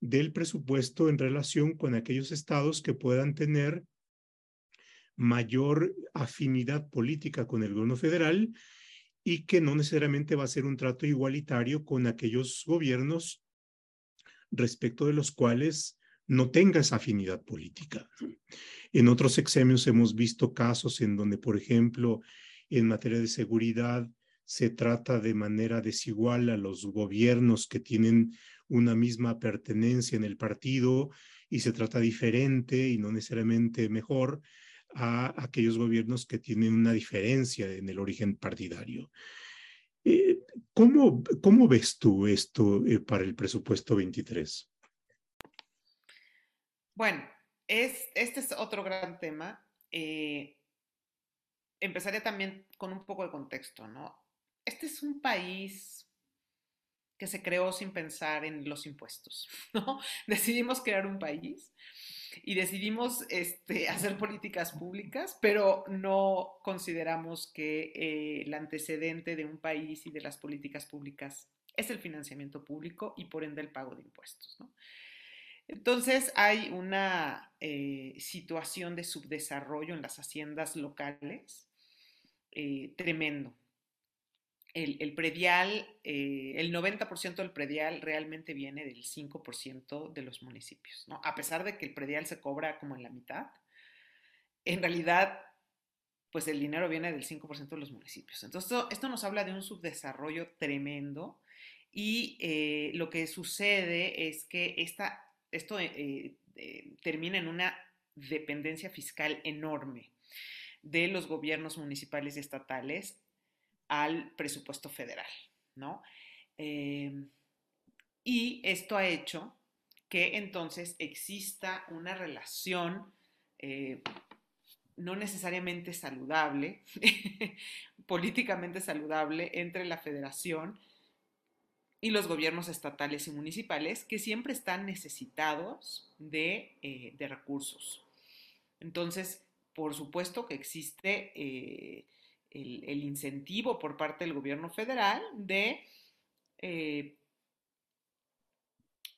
del presupuesto en relación con aquellos estados que puedan tener mayor afinidad política con el gobierno federal y que no necesariamente va a ser un trato igualitario con aquellos gobiernos respecto de los cuales no tenga esa afinidad política. En otros exemios hemos visto casos en donde, por ejemplo, en materia de seguridad, se trata de manera desigual a los gobiernos que tienen una misma pertenencia en el partido y se trata diferente y no necesariamente mejor a aquellos gobiernos que tienen una diferencia en el origen partidario. Eh, ¿cómo, ¿Cómo ves tú esto eh, para el presupuesto 23?
Bueno, es, este es otro gran tema. Eh, empezaría también con un poco de contexto, ¿no? Este es un país que se creó sin pensar en los impuestos, ¿no? Decidimos crear un país y decidimos este, hacer políticas públicas, pero no consideramos que eh, el antecedente de un país y de las políticas públicas es el financiamiento público y por ende el pago de impuestos. Entonces hay una eh, situación de subdesarrollo en las haciendas locales eh, tremendo. El, predial, eh, el 90% del predial realmente viene del 5% de los municipios, ¿no? A pesar de que el predial se cobra como en la mitad, en realidad, pues el dinero viene del 5% de los municipios. Entonces, esto, nos habla de un subdesarrollo tremendo y eh, lo que sucede es que esta, esto eh, termina en una dependencia fiscal enorme de los gobiernos municipales y estatales al presupuesto federal, ¿no? Em, y esto ha hecho que entonces exista una relación eh, no necesariamente saludable, políticamente saludable entre la federación y los gobiernos estatales y municipales que siempre están necesitados de, eh, recursos. Entonces, por supuesto que existe eh, el, incentivo por parte del gobierno federal de eh,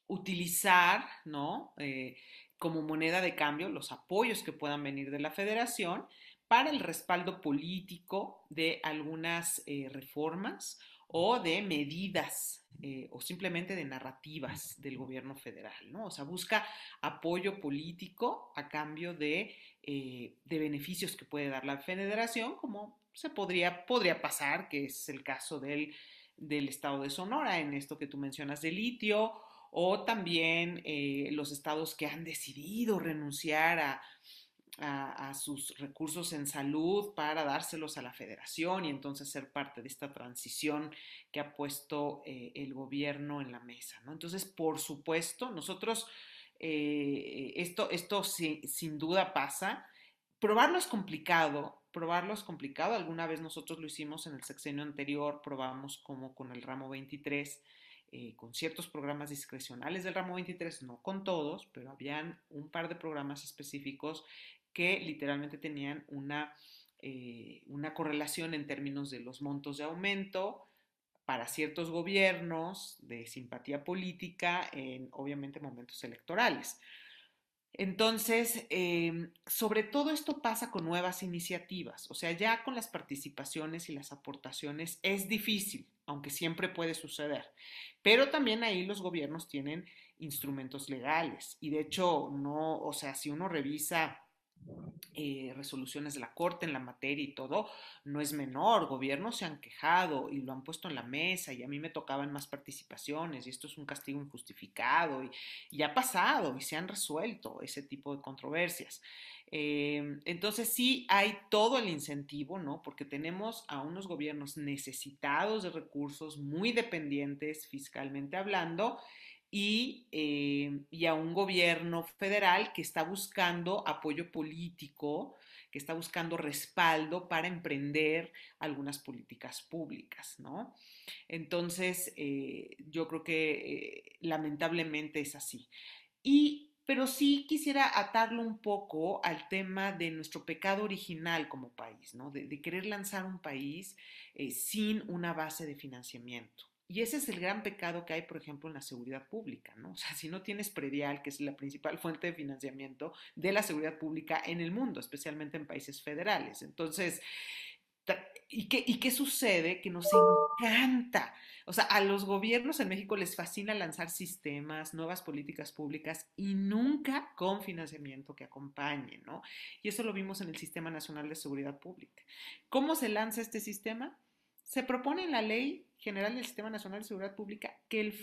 utilizar, ¿no? Eh, como moneda de cambio los apoyos que puedan venir de la federación para el respaldo político de algunas eh, reformas o de medidas o simplemente de narrativas del gobierno federal, ¿no? O sea, busca apoyo político a cambio de, de beneficios que puede dar la federación, como se podría, podría pasar, que es el caso del, estado de Sonora, en esto que tú mencionas de litio, o también eh, los estados que han decidido renunciar a, sus recursos en salud para dárselos a la federación y entonces ser parte de esta transición que ha puesto eh, el gobierno en la mesa. ¿no? Entonces, por supuesto, nosotros, eh, esto, esto sin duda pasa. Probarlo es complicado, probarlo es complicado. Alguna vez nosotros lo hicimos en el sexenio anterior, probamos como con el ramo 23, eh, con ciertos programas discrecionales del ramo 23, no con todos, pero habían un par de programas específicos que literalmente tenían una, eh, una correlación en términos de los montos de aumento para ciertos gobiernos de simpatía política en obviamente momentos electorales. Entonces, em, sobre todo esto pasa con nuevas iniciativas, o sea, ya con las participaciones y las aportaciones es difícil, aunque siempre puede suceder, pero también ahí los gobiernos tienen instrumentos legales y de hecho, no, o sea, si uno revisa eh, resoluciones de la Corte en la materia y todo, no es menor. Gobiernos se han quejado y lo han puesto en la mesa y a mí me tocaban más participaciones y esto es un castigo injustificado y, y ha pasado y se han resuelto ese tipo de controversias. Eh, entonces sí hay todo el incentivo, ¿no? Porque tenemos a unos gobiernos necesitados de recursos, muy dependientes fiscalmente hablando, eh, y, a un gobierno federal que está buscando apoyo político, que está buscando respaldo para emprender algunas políticas públicas, ¿no? Entonces, eh, yo creo que eh, lamentablemente es así. Y, pero sí quisiera atarlo un poco al tema de nuestro pecado original como país, ¿no? De, querer lanzar un país sin una base de financiamiento. Y ese es el gran pecado que hay, por ejemplo, en la seguridad pública, ¿no? O sea, si no tienes predial, que es la principal fuente de financiamiento de la seguridad pública en el mundo, especialmente en países federales. Entonces, ¿y qué, ¿y qué sucede? Que nos encanta. O sea, a los gobiernos en México les fascina lanzar sistemas, nuevas políticas públicas y nunca con financiamiento que acompañe, ¿no? Y eso lo vimos en el Sistema Nacional de Seguridad Pública. ¿Cómo se lanza este sistema? Se propone la Ley General del Sistema Nacional de Seguridad Pública que el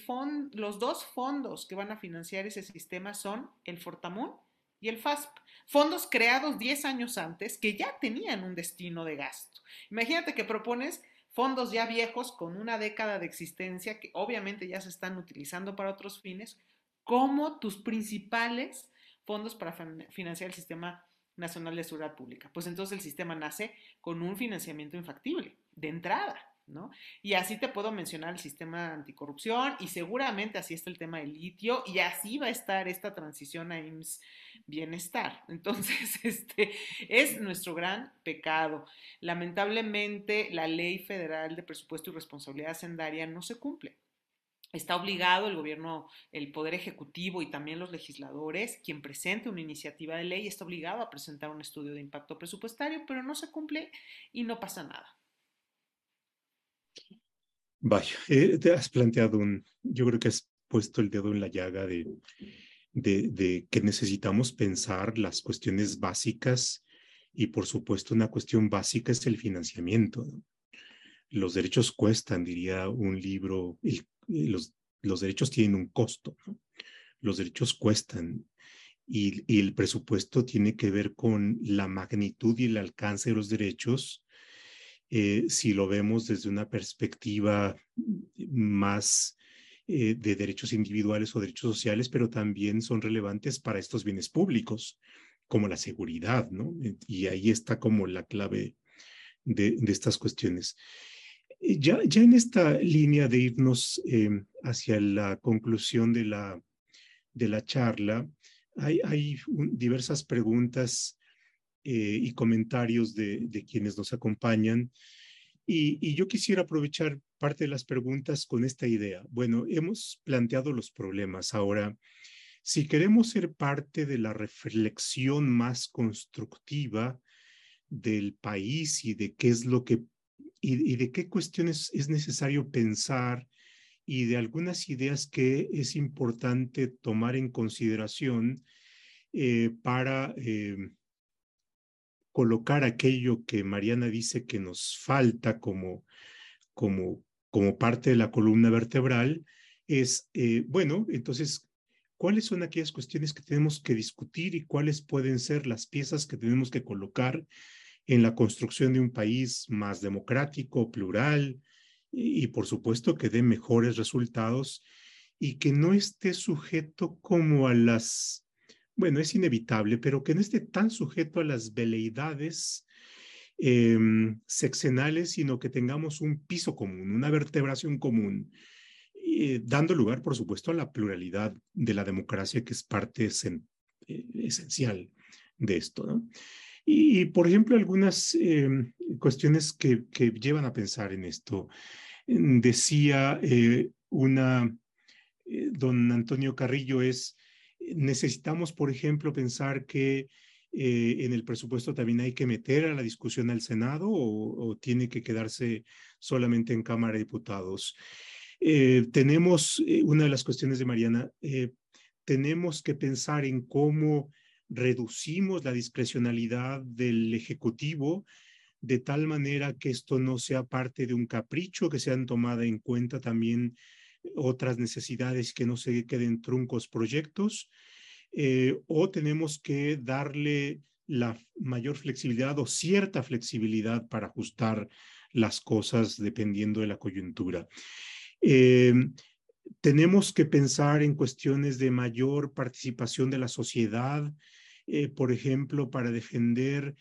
los dos fondos que van a financiar ese sistema son el Fortamun y el FASP. Fondos creados 10 años antes que ya tenían un destino de gasto. Imagínate que propones fondos ya viejos con una década de existencia que obviamente ya se están utilizando para otros fines como tus principales fondos para financiar el Sistema Nacional de Seguridad Pública. Pues entonces el sistema nace con un financiamiento infactible de entrada, ¿no? Y así te puedo mencionar el sistema anticorrupción y seguramente así está el tema del litio y así va a estar esta transición a IMSS bienestar. Entonces, este es nuestro gran pecado. Lamentablemente, la ley federal de presupuesto y responsabilidad hacendaria no se cumple. Está obligado el gobierno, el poder ejecutivo y también los legisladores, quien presente una iniciativa de ley, está obligado a presentar un estudio de impacto presupuestario, pero no se cumple y no pasa nada.
Vaya, eh, te has planteado un, yo creo que has puesto el dedo en la llaga de, de, de que necesitamos pensar las cuestiones básicas y por supuesto una cuestión básica es el financiamiento. Los derechos cuestan, diría un libro, los, los derechos tienen un costo, los derechos cuestan y, y, el presupuesto tiene que ver con la magnitud y el alcance de los derechos. Eh, si lo vemos desde una perspectiva más eh, de derechos individuales o derechos sociales, pero también son relevantes para estos bienes públicos, como la seguridad, ¿no? Y ahí está como la clave de, estas cuestiones. Eh, ya, ya en esta línea de irnos eh, hacia la conclusión de la, de la charla, hay, hay diversas preguntas eh, y comentarios de, de, quienes nos acompañan. Y, y, yo quisiera aprovechar parte de las preguntas con esta idea. Bueno, hemos planteado los problemas. Ahora, si queremos ser parte de la reflexión más constructiva del país y de qué es lo que y, y de qué cuestiones es necesario pensar y de algunas ideas que es importante tomar en consideración eh, para eh, colocar aquello que Mariana dice que nos falta como, como, como parte de la columna vertebral, es, eh, bueno, entonces, ¿cuáles son aquellas cuestiones que tenemos que discutir y cuáles pueden ser las piezas que tenemos que colocar en la construcción de un país más democrático, plural y, y, por supuesto que dé mejores resultados y que no esté sujeto como a las, bueno, es inevitable, pero que no esté tan sujeto a las veleidades eh, sino que tengamos un piso común, una vertebración común, eh, dando lugar, por supuesto, a la pluralidad de la democracia, que es parte eh, esencial de esto. Y, por ejemplo, algunas eh, cuestiones que, llevan a pensar en esto. Decía eh, una, don Antonio Carrillo, es, necesitamos, por ejemplo, pensar que en el presupuesto también hay que meter a la discusión al Senado o, tiene que quedarse solamente en Cámara de Diputados. tenemos, una de las cuestiones de Mariana, tenemos que pensar en cómo reducimos la discrecionalidad del Ejecutivo de tal manera que esto no sea parte de un capricho, que sean tomadas en cuenta también otras necesidades que no se queden truncos proyectos, eh, o tenemos que darle la mayor flexibilidad o cierta flexibilidad para ajustar las cosas dependiendo de la coyuntura. Eh, tenemos que pensar en cuestiones de mayor participación de la sociedad, eh, por ejemplo, para defender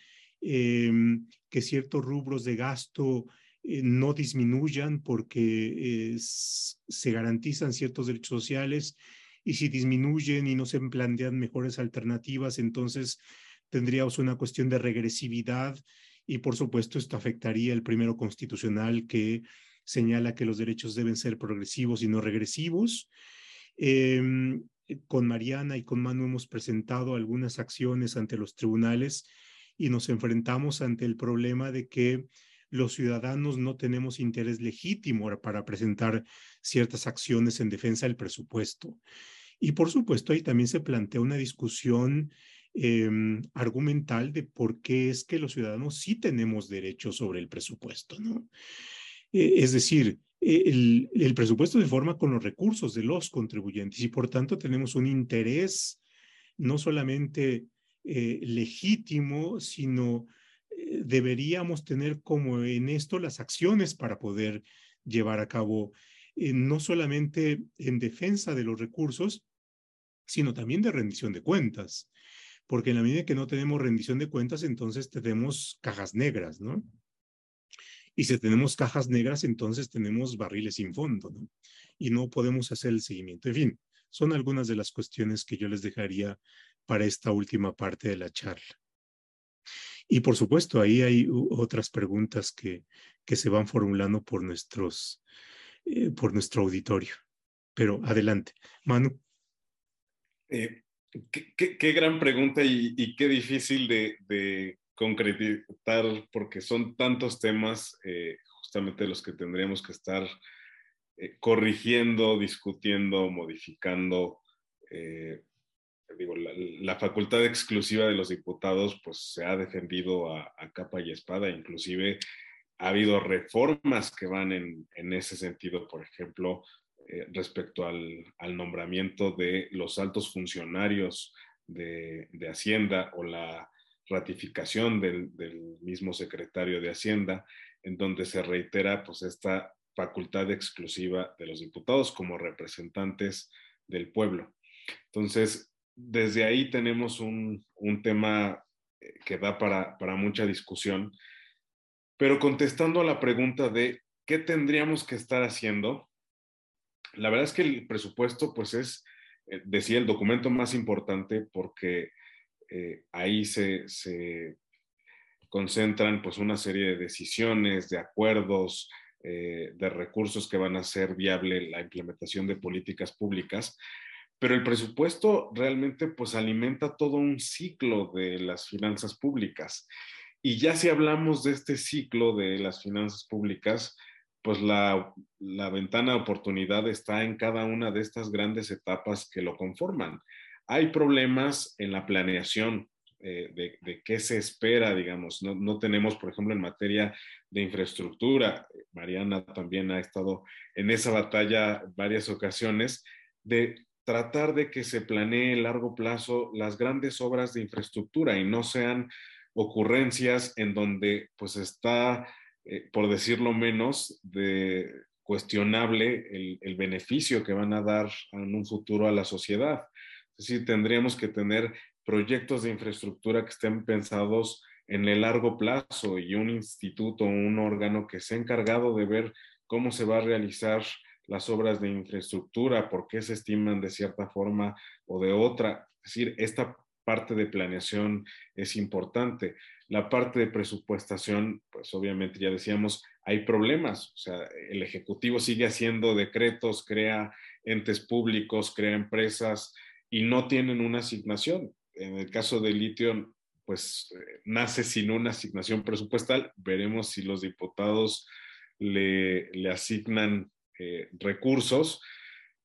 que ciertos rubros de gasto eh, no disminuyan porque se garantizan ciertos derechos sociales y si disminuyen y no se plantean mejores alternativas, entonces tendríamos una cuestión de regresividad y por supuesto esto afectaría el primero constitucional que señala que los derechos deben ser progresivos y no regresivos. Eh, con Mariana y con Manu hemos presentado algunas acciones ante los tribunales y nos enfrentamos ante el problema de que los ciudadanos no tenemos interés legítimo para presentar ciertas acciones en defensa del presupuesto. Y por supuesto, ahí también se plantea una discusión eh, argumental de por qué es que los ciudadanos sí tenemos derecho sobre el presupuesto, ¿no? Eh, es decir, eh, el, presupuesto se forma con los recursos de los contribuyentes y por tanto tenemos un interés no solamente eh, legítimo, sino deberíamos tener como en esto las acciones para poder llevar a cabo eh, no solamente en defensa de los recursos, sino también de rendición de cuentas. Porque en la medida que no tenemos rendición de cuentas, entonces tenemos cajas negras, ¿no? Y si tenemos cajas negras, entonces tenemos barriles sin fondo, ¿no? Y no podemos hacer el seguimiento. En fin, son algunas de las cuestiones que yo les dejaría para esta última parte de la charla. Y por supuesto, ahí hay otras preguntas que, que se van formulando por, nuestros, eh, por nuestro auditorio. Pero adelante, Manu.
Eh, qué, qué, gran pregunta y, qué difícil de, de, concretar porque son tantos temas eh, justamente los que tendríamos que estar corrigiendo, discutiendo, modificando. Digo, la, facultad exclusiva de los diputados pues se ha defendido a, capa y espada, inclusive ha habido reformas que van en, en ese sentido, por ejemplo, eh, respecto al, al, nombramiento de los altos funcionarios de, de Hacienda o la ratificación del, del, mismo secretario de Hacienda, en donde se reitera pues esta facultad exclusiva de los diputados como representantes del pueblo. Entonces, desde ahí tenemos un, un tema eh, que da para, para mucha discusión, pero contestando a la pregunta de qué tendríamos que estar haciendo, la verdad es que el presupuesto, pues es, eh, decía, el documento más importante porque eh, ahí se, se, concentran pues una serie de decisiones, de acuerdos, de recursos que van a hacer viable la implementación de políticas públicas. Pero el presupuesto realmente pues alimenta todo un ciclo de las finanzas públicas. Y ya si hablamos de este ciclo de las finanzas públicas, pues la, ventana de oportunidad está en cada una de estas grandes etapas que lo conforman. Hay problemas en la planeación eh, de, qué se espera, digamos. No, no, tenemos, por ejemplo, en materia de infraestructura, Mariana también ha estado en esa batalla varias ocasiones, de tratar de que se planee a largo plazo las grandes obras de infraestructura y no sean ocurrencias en donde pues está eh, por decirlo menos, cuestionable el, beneficio que van a dar en un futuro a la sociedad. Es decir, tendríamos que tener proyectos de infraestructura que estén pensados en el largo plazo y un instituto, un órgano que se ha encargado de ver cómo se va a realizar las obras de infraestructura, por qué se estiman de cierta forma o de otra. Es decir, esta parte de planeación es importante. La parte de presupuestación, pues obviamente ya decíamos, hay problemas. O sea, el Ejecutivo sigue haciendo decretos, crea entes públicos, crea empresas y no tienen una asignación. En el caso del litio, pues eh, nace sin una asignación presupuestal. Veremos si los diputados le, le asignan eh, recursos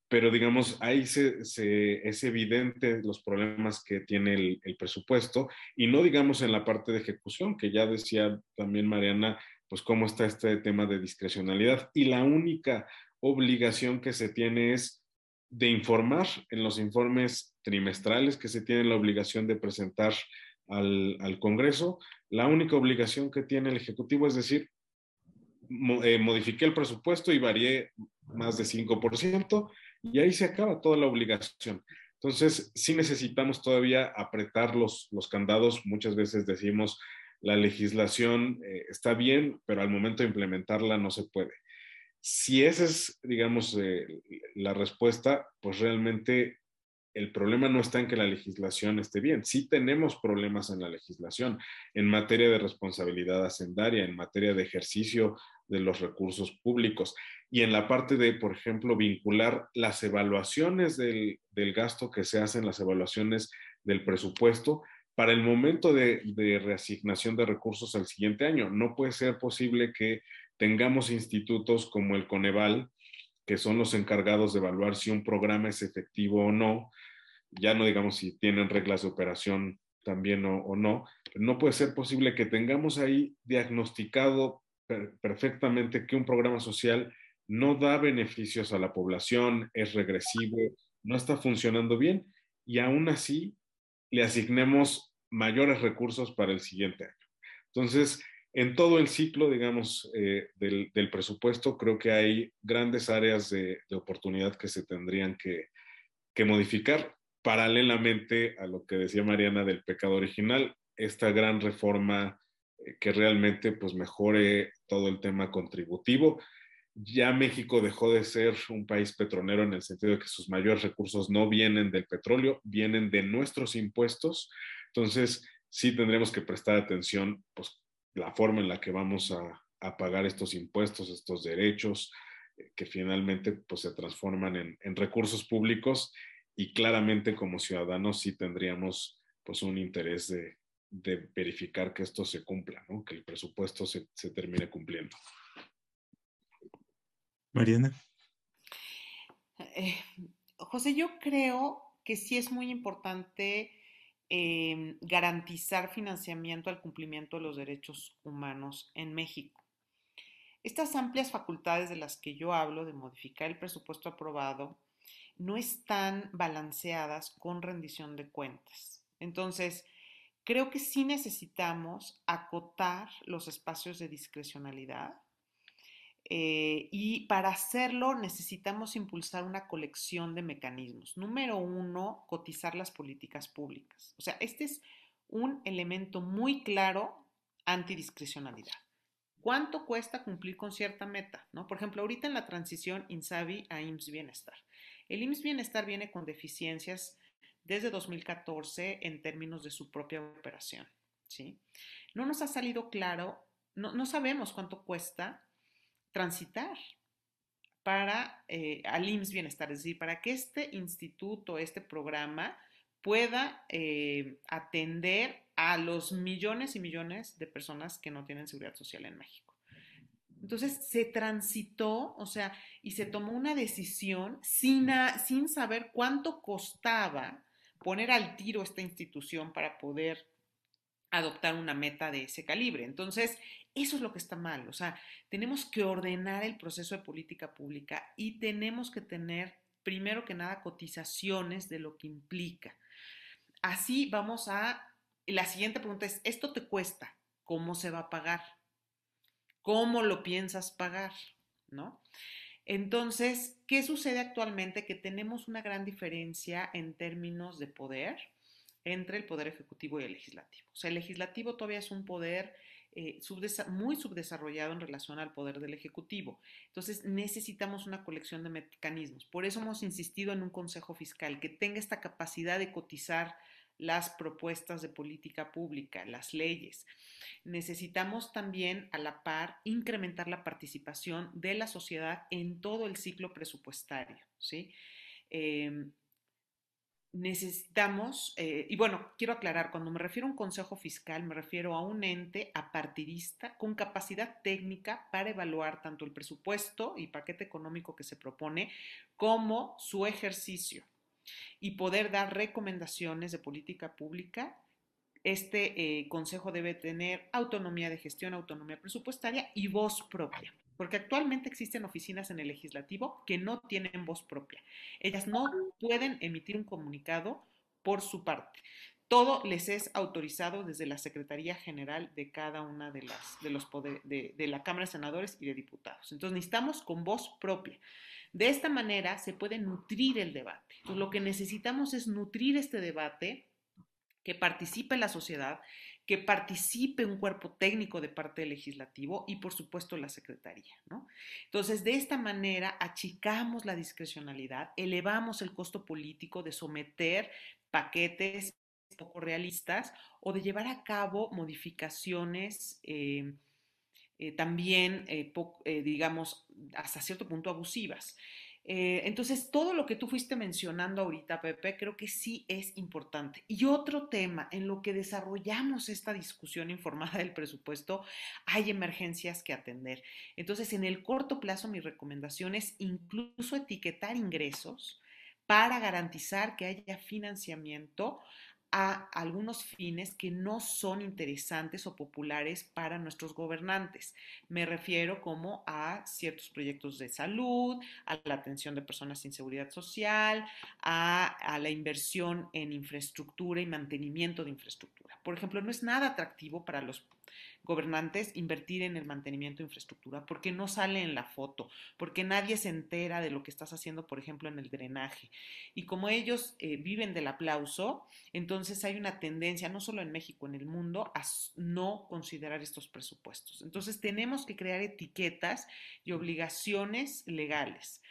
pero digamos, ahí es evidente los problemas que tiene el, presupuesto y no digamos en la parte de ejecución, que ya decía también Mariana, pues cómo está este tema de discrecionalidad y la única obligación que se tiene es de informar en los informes trimestrales que se tiene la obligación de presentar al Congreso, la única obligación que tiene el Ejecutivo es decir, eh, modifiqué el presupuesto y varié más de 5%, y ahí se acaba toda la obligación. Entonces, sí necesitamos todavía apretar los, los candados. Muchas veces decimos, la legislación eh, está bien, pero al momento de implementarla no se puede. Si esa es, digamos, eh, la respuesta, pues realmente el problema no está en que la legislación esté bien. Sí tenemos problemas en la legislación en materia de responsabilidad hacendaria, en materia de ejercicio de los recursos públicos. Y en la parte de, por ejemplo, vincular las evaluaciones del, gasto que se hacen, las evaluaciones del presupuesto para el momento de, de reasignación de recursos al siguiente año. No puede ser posible que tengamos institutos como el Coneval, que son los encargados de evaluar si un programa es efectivo o no, ya no digamos si tienen reglas de operación también o, no, no puede ser posible que tengamos ahí diagnosticado perfectamente que un programa social no da beneficios a la población, es regresivo, no está funcionando bien y aún así le asignemos mayores recursos para el siguiente año. Entonces, en todo el ciclo, digamos, eh, del, presupuesto, creo que hay grandes áreas de, oportunidad que se tendrían que, modificar paralelamente a lo que decía Mariana del pecado original, esta gran reforma eh, que realmente pues mejore todo el tema contributivo. Ya México dejó de ser un país petrolero en el sentido de que sus mayores recursos no vienen del petróleo, vienen de nuestros impuestos. Entonces, sí tendremos que prestar atención pues la forma en la que vamos a, pagar estos impuestos, estos derechos, eh, que finalmente pues, se transforman en, recursos públicos y claramente como ciudadanos sí tendríamos pues, un interés de, verificar que esto se cumpla, que el presupuesto se, se termine cumpliendo.
Mariana.
eh, José, yo creo que sí es muy importante eh, garantizar financiamiento al cumplimiento de los derechos humanos en México. Estas amplias facultades de las que yo hablo de modificar el presupuesto aprobado no están balanceadas con rendición de cuentas. Entonces, creo que sí necesitamos acotar los espacios de discrecionalidad eh, y para hacerlo necesitamos impulsar una colección de mecanismos. Número uno, cotizar las políticas públicas. O sea, este es un elemento muy claro antidiscrecionalidad. ¿Cuánto cuesta cumplir con cierta meta? ¿no? Por ejemplo, ahorita en la transición INSABI a IMSS Bienestar. El IMSS Bienestar viene con deficiencias desde 2014 en términos de su propia operación. ¿sí? No nos ha salido claro, no, no sabemos cuánto cuesta transitar para eh, al IMSS Bienestar, es decir, para que este instituto, este programa pueda eh, atender a los millones y millones de personas que no tienen seguridad social en México. Entonces se transitó, o sea, y se tomó una decisión sin, sin saber cuánto costaba poner al tiro esta institución para poder adoptar una meta de ese calibre. Entonces, eso es lo que está mal. O sea, tenemos que ordenar el proceso de política pública y tenemos que tener, primero que nada, cotizaciones de lo que implica. Así vamos a... La siguiente pregunta es, ¿esto te cuesta? ¿Cómo se va a pagar? ¿Cómo lo piensas pagar? ¿No? Entonces, ¿qué sucede actualmente? Que tenemos una gran diferencia en términos de poder entre el poder ejecutivo y el legislativo. O sea, el legislativo todavía es un poder eh, muy subdesarrollado en relación al poder del Ejecutivo. Entonces, necesitamos una colección de mecanismos. Por eso hemos insistido en un Consejo Fiscal que tenga esta capacidad de cotizar las propuestas de política pública, las leyes. Necesitamos también, a la par, incrementar la participación de la sociedad en todo el ciclo presupuestario. ¿sí? Em, necesitamos, eh, y bueno, quiero aclarar, cuando me refiero a un consejo fiscal, me refiero a un ente apartidista con capacidad técnica para evaluar tanto el presupuesto y paquete económico que se propone como su ejercicio y poder dar recomendaciones de política pública. Este eh, consejo debe tener autonomía de gestión, autonomía presupuestaria y voz propia porque actualmente existen oficinas en el legislativo que no tienen voz propia. Ellas no pueden emitir un comunicado por su parte. Todo les es autorizado desde la Secretaría General de cada una de las de los de, la Cámara de Senadores y de Diputados. Entonces necesitamos con voz propia. De esta manera se puede nutrir el debate. Entonces, lo que necesitamos es nutrir este debate, que participe la sociedad, que participe un cuerpo técnico de parte del legislativo y por supuesto la secretaría. Entonces, de esta manera achicamos la discrecionalidad, elevamos el costo político de someter paquetes poco realistas o de llevar a cabo modificaciones eh, eh, también, eh, digamos, hasta cierto punto abusivas. Entonces, todo lo que tú fuiste mencionando ahorita, Pepe, creo que sí es importante. Y otro tema, en lo que desarrollamos esta discusión informada del presupuesto, hay emergencias que atender. Entonces, en el corto plazo, mi recomendación es incluso etiquetar ingresos para garantizar que haya financiamiento a algunos fines que no son interesantes o populares para nuestros gobernantes. Me refiero como a ciertos proyectos de salud, a la atención de personas sin seguridad social, a, a la inversión en infraestructura y mantenimiento de infraestructura. Por ejemplo, no es nada atractivo para los gobernantes invertir en el mantenimiento de infraestructura, porque no sale en la foto, porque nadie se entera de lo que estás haciendo, por ejemplo, en el drenaje. Y como ellos eh, viven del aplauso, entonces hay una tendencia, no solo en México, en el mundo, a no considerar estos presupuestos. Entonces tenemos que crear etiquetas y obligaciones legales.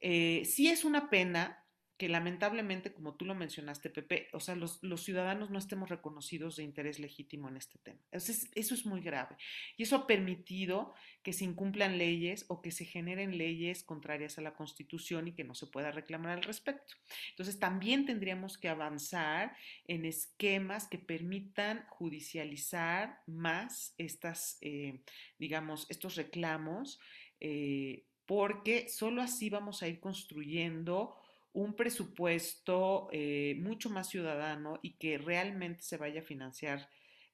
Eh, sí es una pena que lamentablemente, como tú lo mencionaste, Pepe, o sea, los, ciudadanos no estemos reconocidos de interés legítimo en este tema. eso es muy grave. Y eso ha permitido que se incumplan leyes o que se generen leyes contrarias a la Constitución y que no se pueda reclamar al respecto. Entonces, también tendríamos que avanzar en esquemas que permitan judicializar más estas, eh, digamos, estos reclamos. Eh, porque solo así vamos a ir construyendo un presupuesto eh, mucho más ciudadano y que realmente se vaya a financiar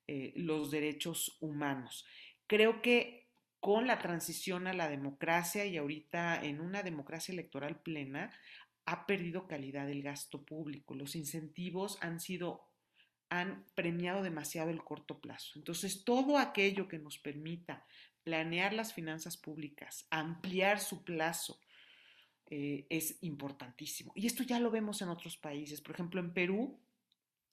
eh, los derechos humanos. Creo que con la transición a la democracia y ahorita en una democracia electoral plena, ha perdido calidad el gasto público. Los incentivos han sido han premiado demasiado el corto plazo. Entonces, todo aquello que nos permita planear las finanzas públicas, ampliar su plazo, eh, es importantísimo. Y esto ya lo vemos en otros países. Por ejemplo, en Perú,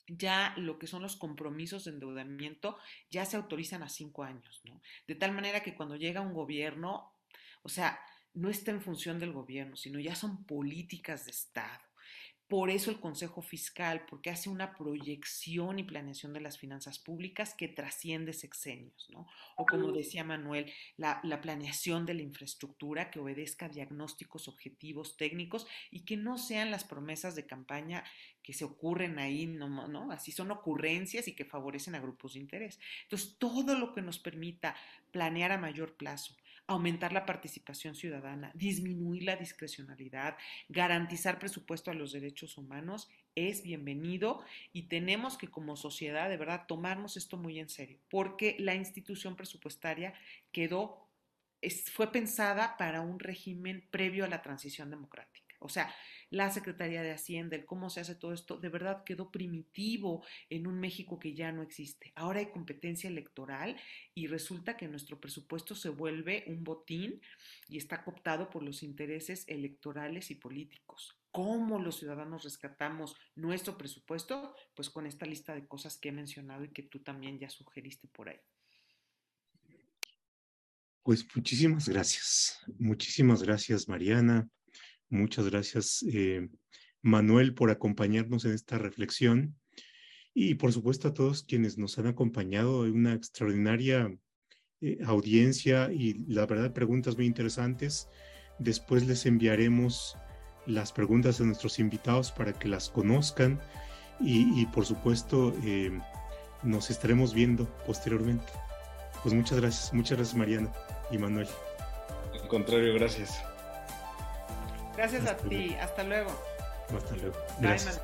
ya lo que son los compromisos de endeudamiento ya se autorizan a cinco años, ¿no? De tal manera que cuando llega un gobierno, o sea, no está en función del gobierno, sino ya son políticas de Estado. Por eso el Consejo Fiscal, porque hace una proyección y planeación de las finanzas públicas que trasciende sexenios, ¿no? O como decía Manuel, la, planeación de la infraestructura que obedezca a diagnósticos objetivos técnicos y que no sean las promesas de campaña que se ocurren ahí, ¿no? ¿no? Así son ocurrencias y que favorecen a grupos de interés. Entonces, todo lo que nos permita planear a mayor plazo, aumentar la participación ciudadana, disminuir la discrecionalidad, garantizar presupuesto a los derechos humanos, es bienvenido y tenemos que como sociedad de verdad tomarnos esto muy en serio, porque la institución presupuestaria quedó, fue pensada para un régimen previo a la transición democrática. O sea, la Secretaría de Hacienda, el cómo se hace todo esto, de verdad quedó primitivo en un México que ya no existe. Ahora hay competencia electoral y resulta que nuestro presupuesto se vuelve un botín y está cooptado por los intereses electorales y políticos. ¿Cómo los ciudadanos rescatamos nuestro presupuesto? Pues con esta lista de cosas que he mencionado y que tú también ya sugeriste por ahí.
Pues muchísimas gracias. Muchísimas gracias, Mariana. Muchas gracias, eh, Manuel, por acompañarnos en esta reflexión. Y por supuesto a todos quienes nos han acompañado, hay una extraordinaria eh, audiencia y la verdad preguntas muy interesantes. Después les enviaremos las preguntas de nuestros invitados para que las conozcan y, por supuesto eh, nos estaremos viendo posteriormente. Pues muchas gracias, muchas gracias Mariana y Manuel.
Al contrario, gracias.
Gracias a ti. Hasta luego.
Hasta luego. Gracias.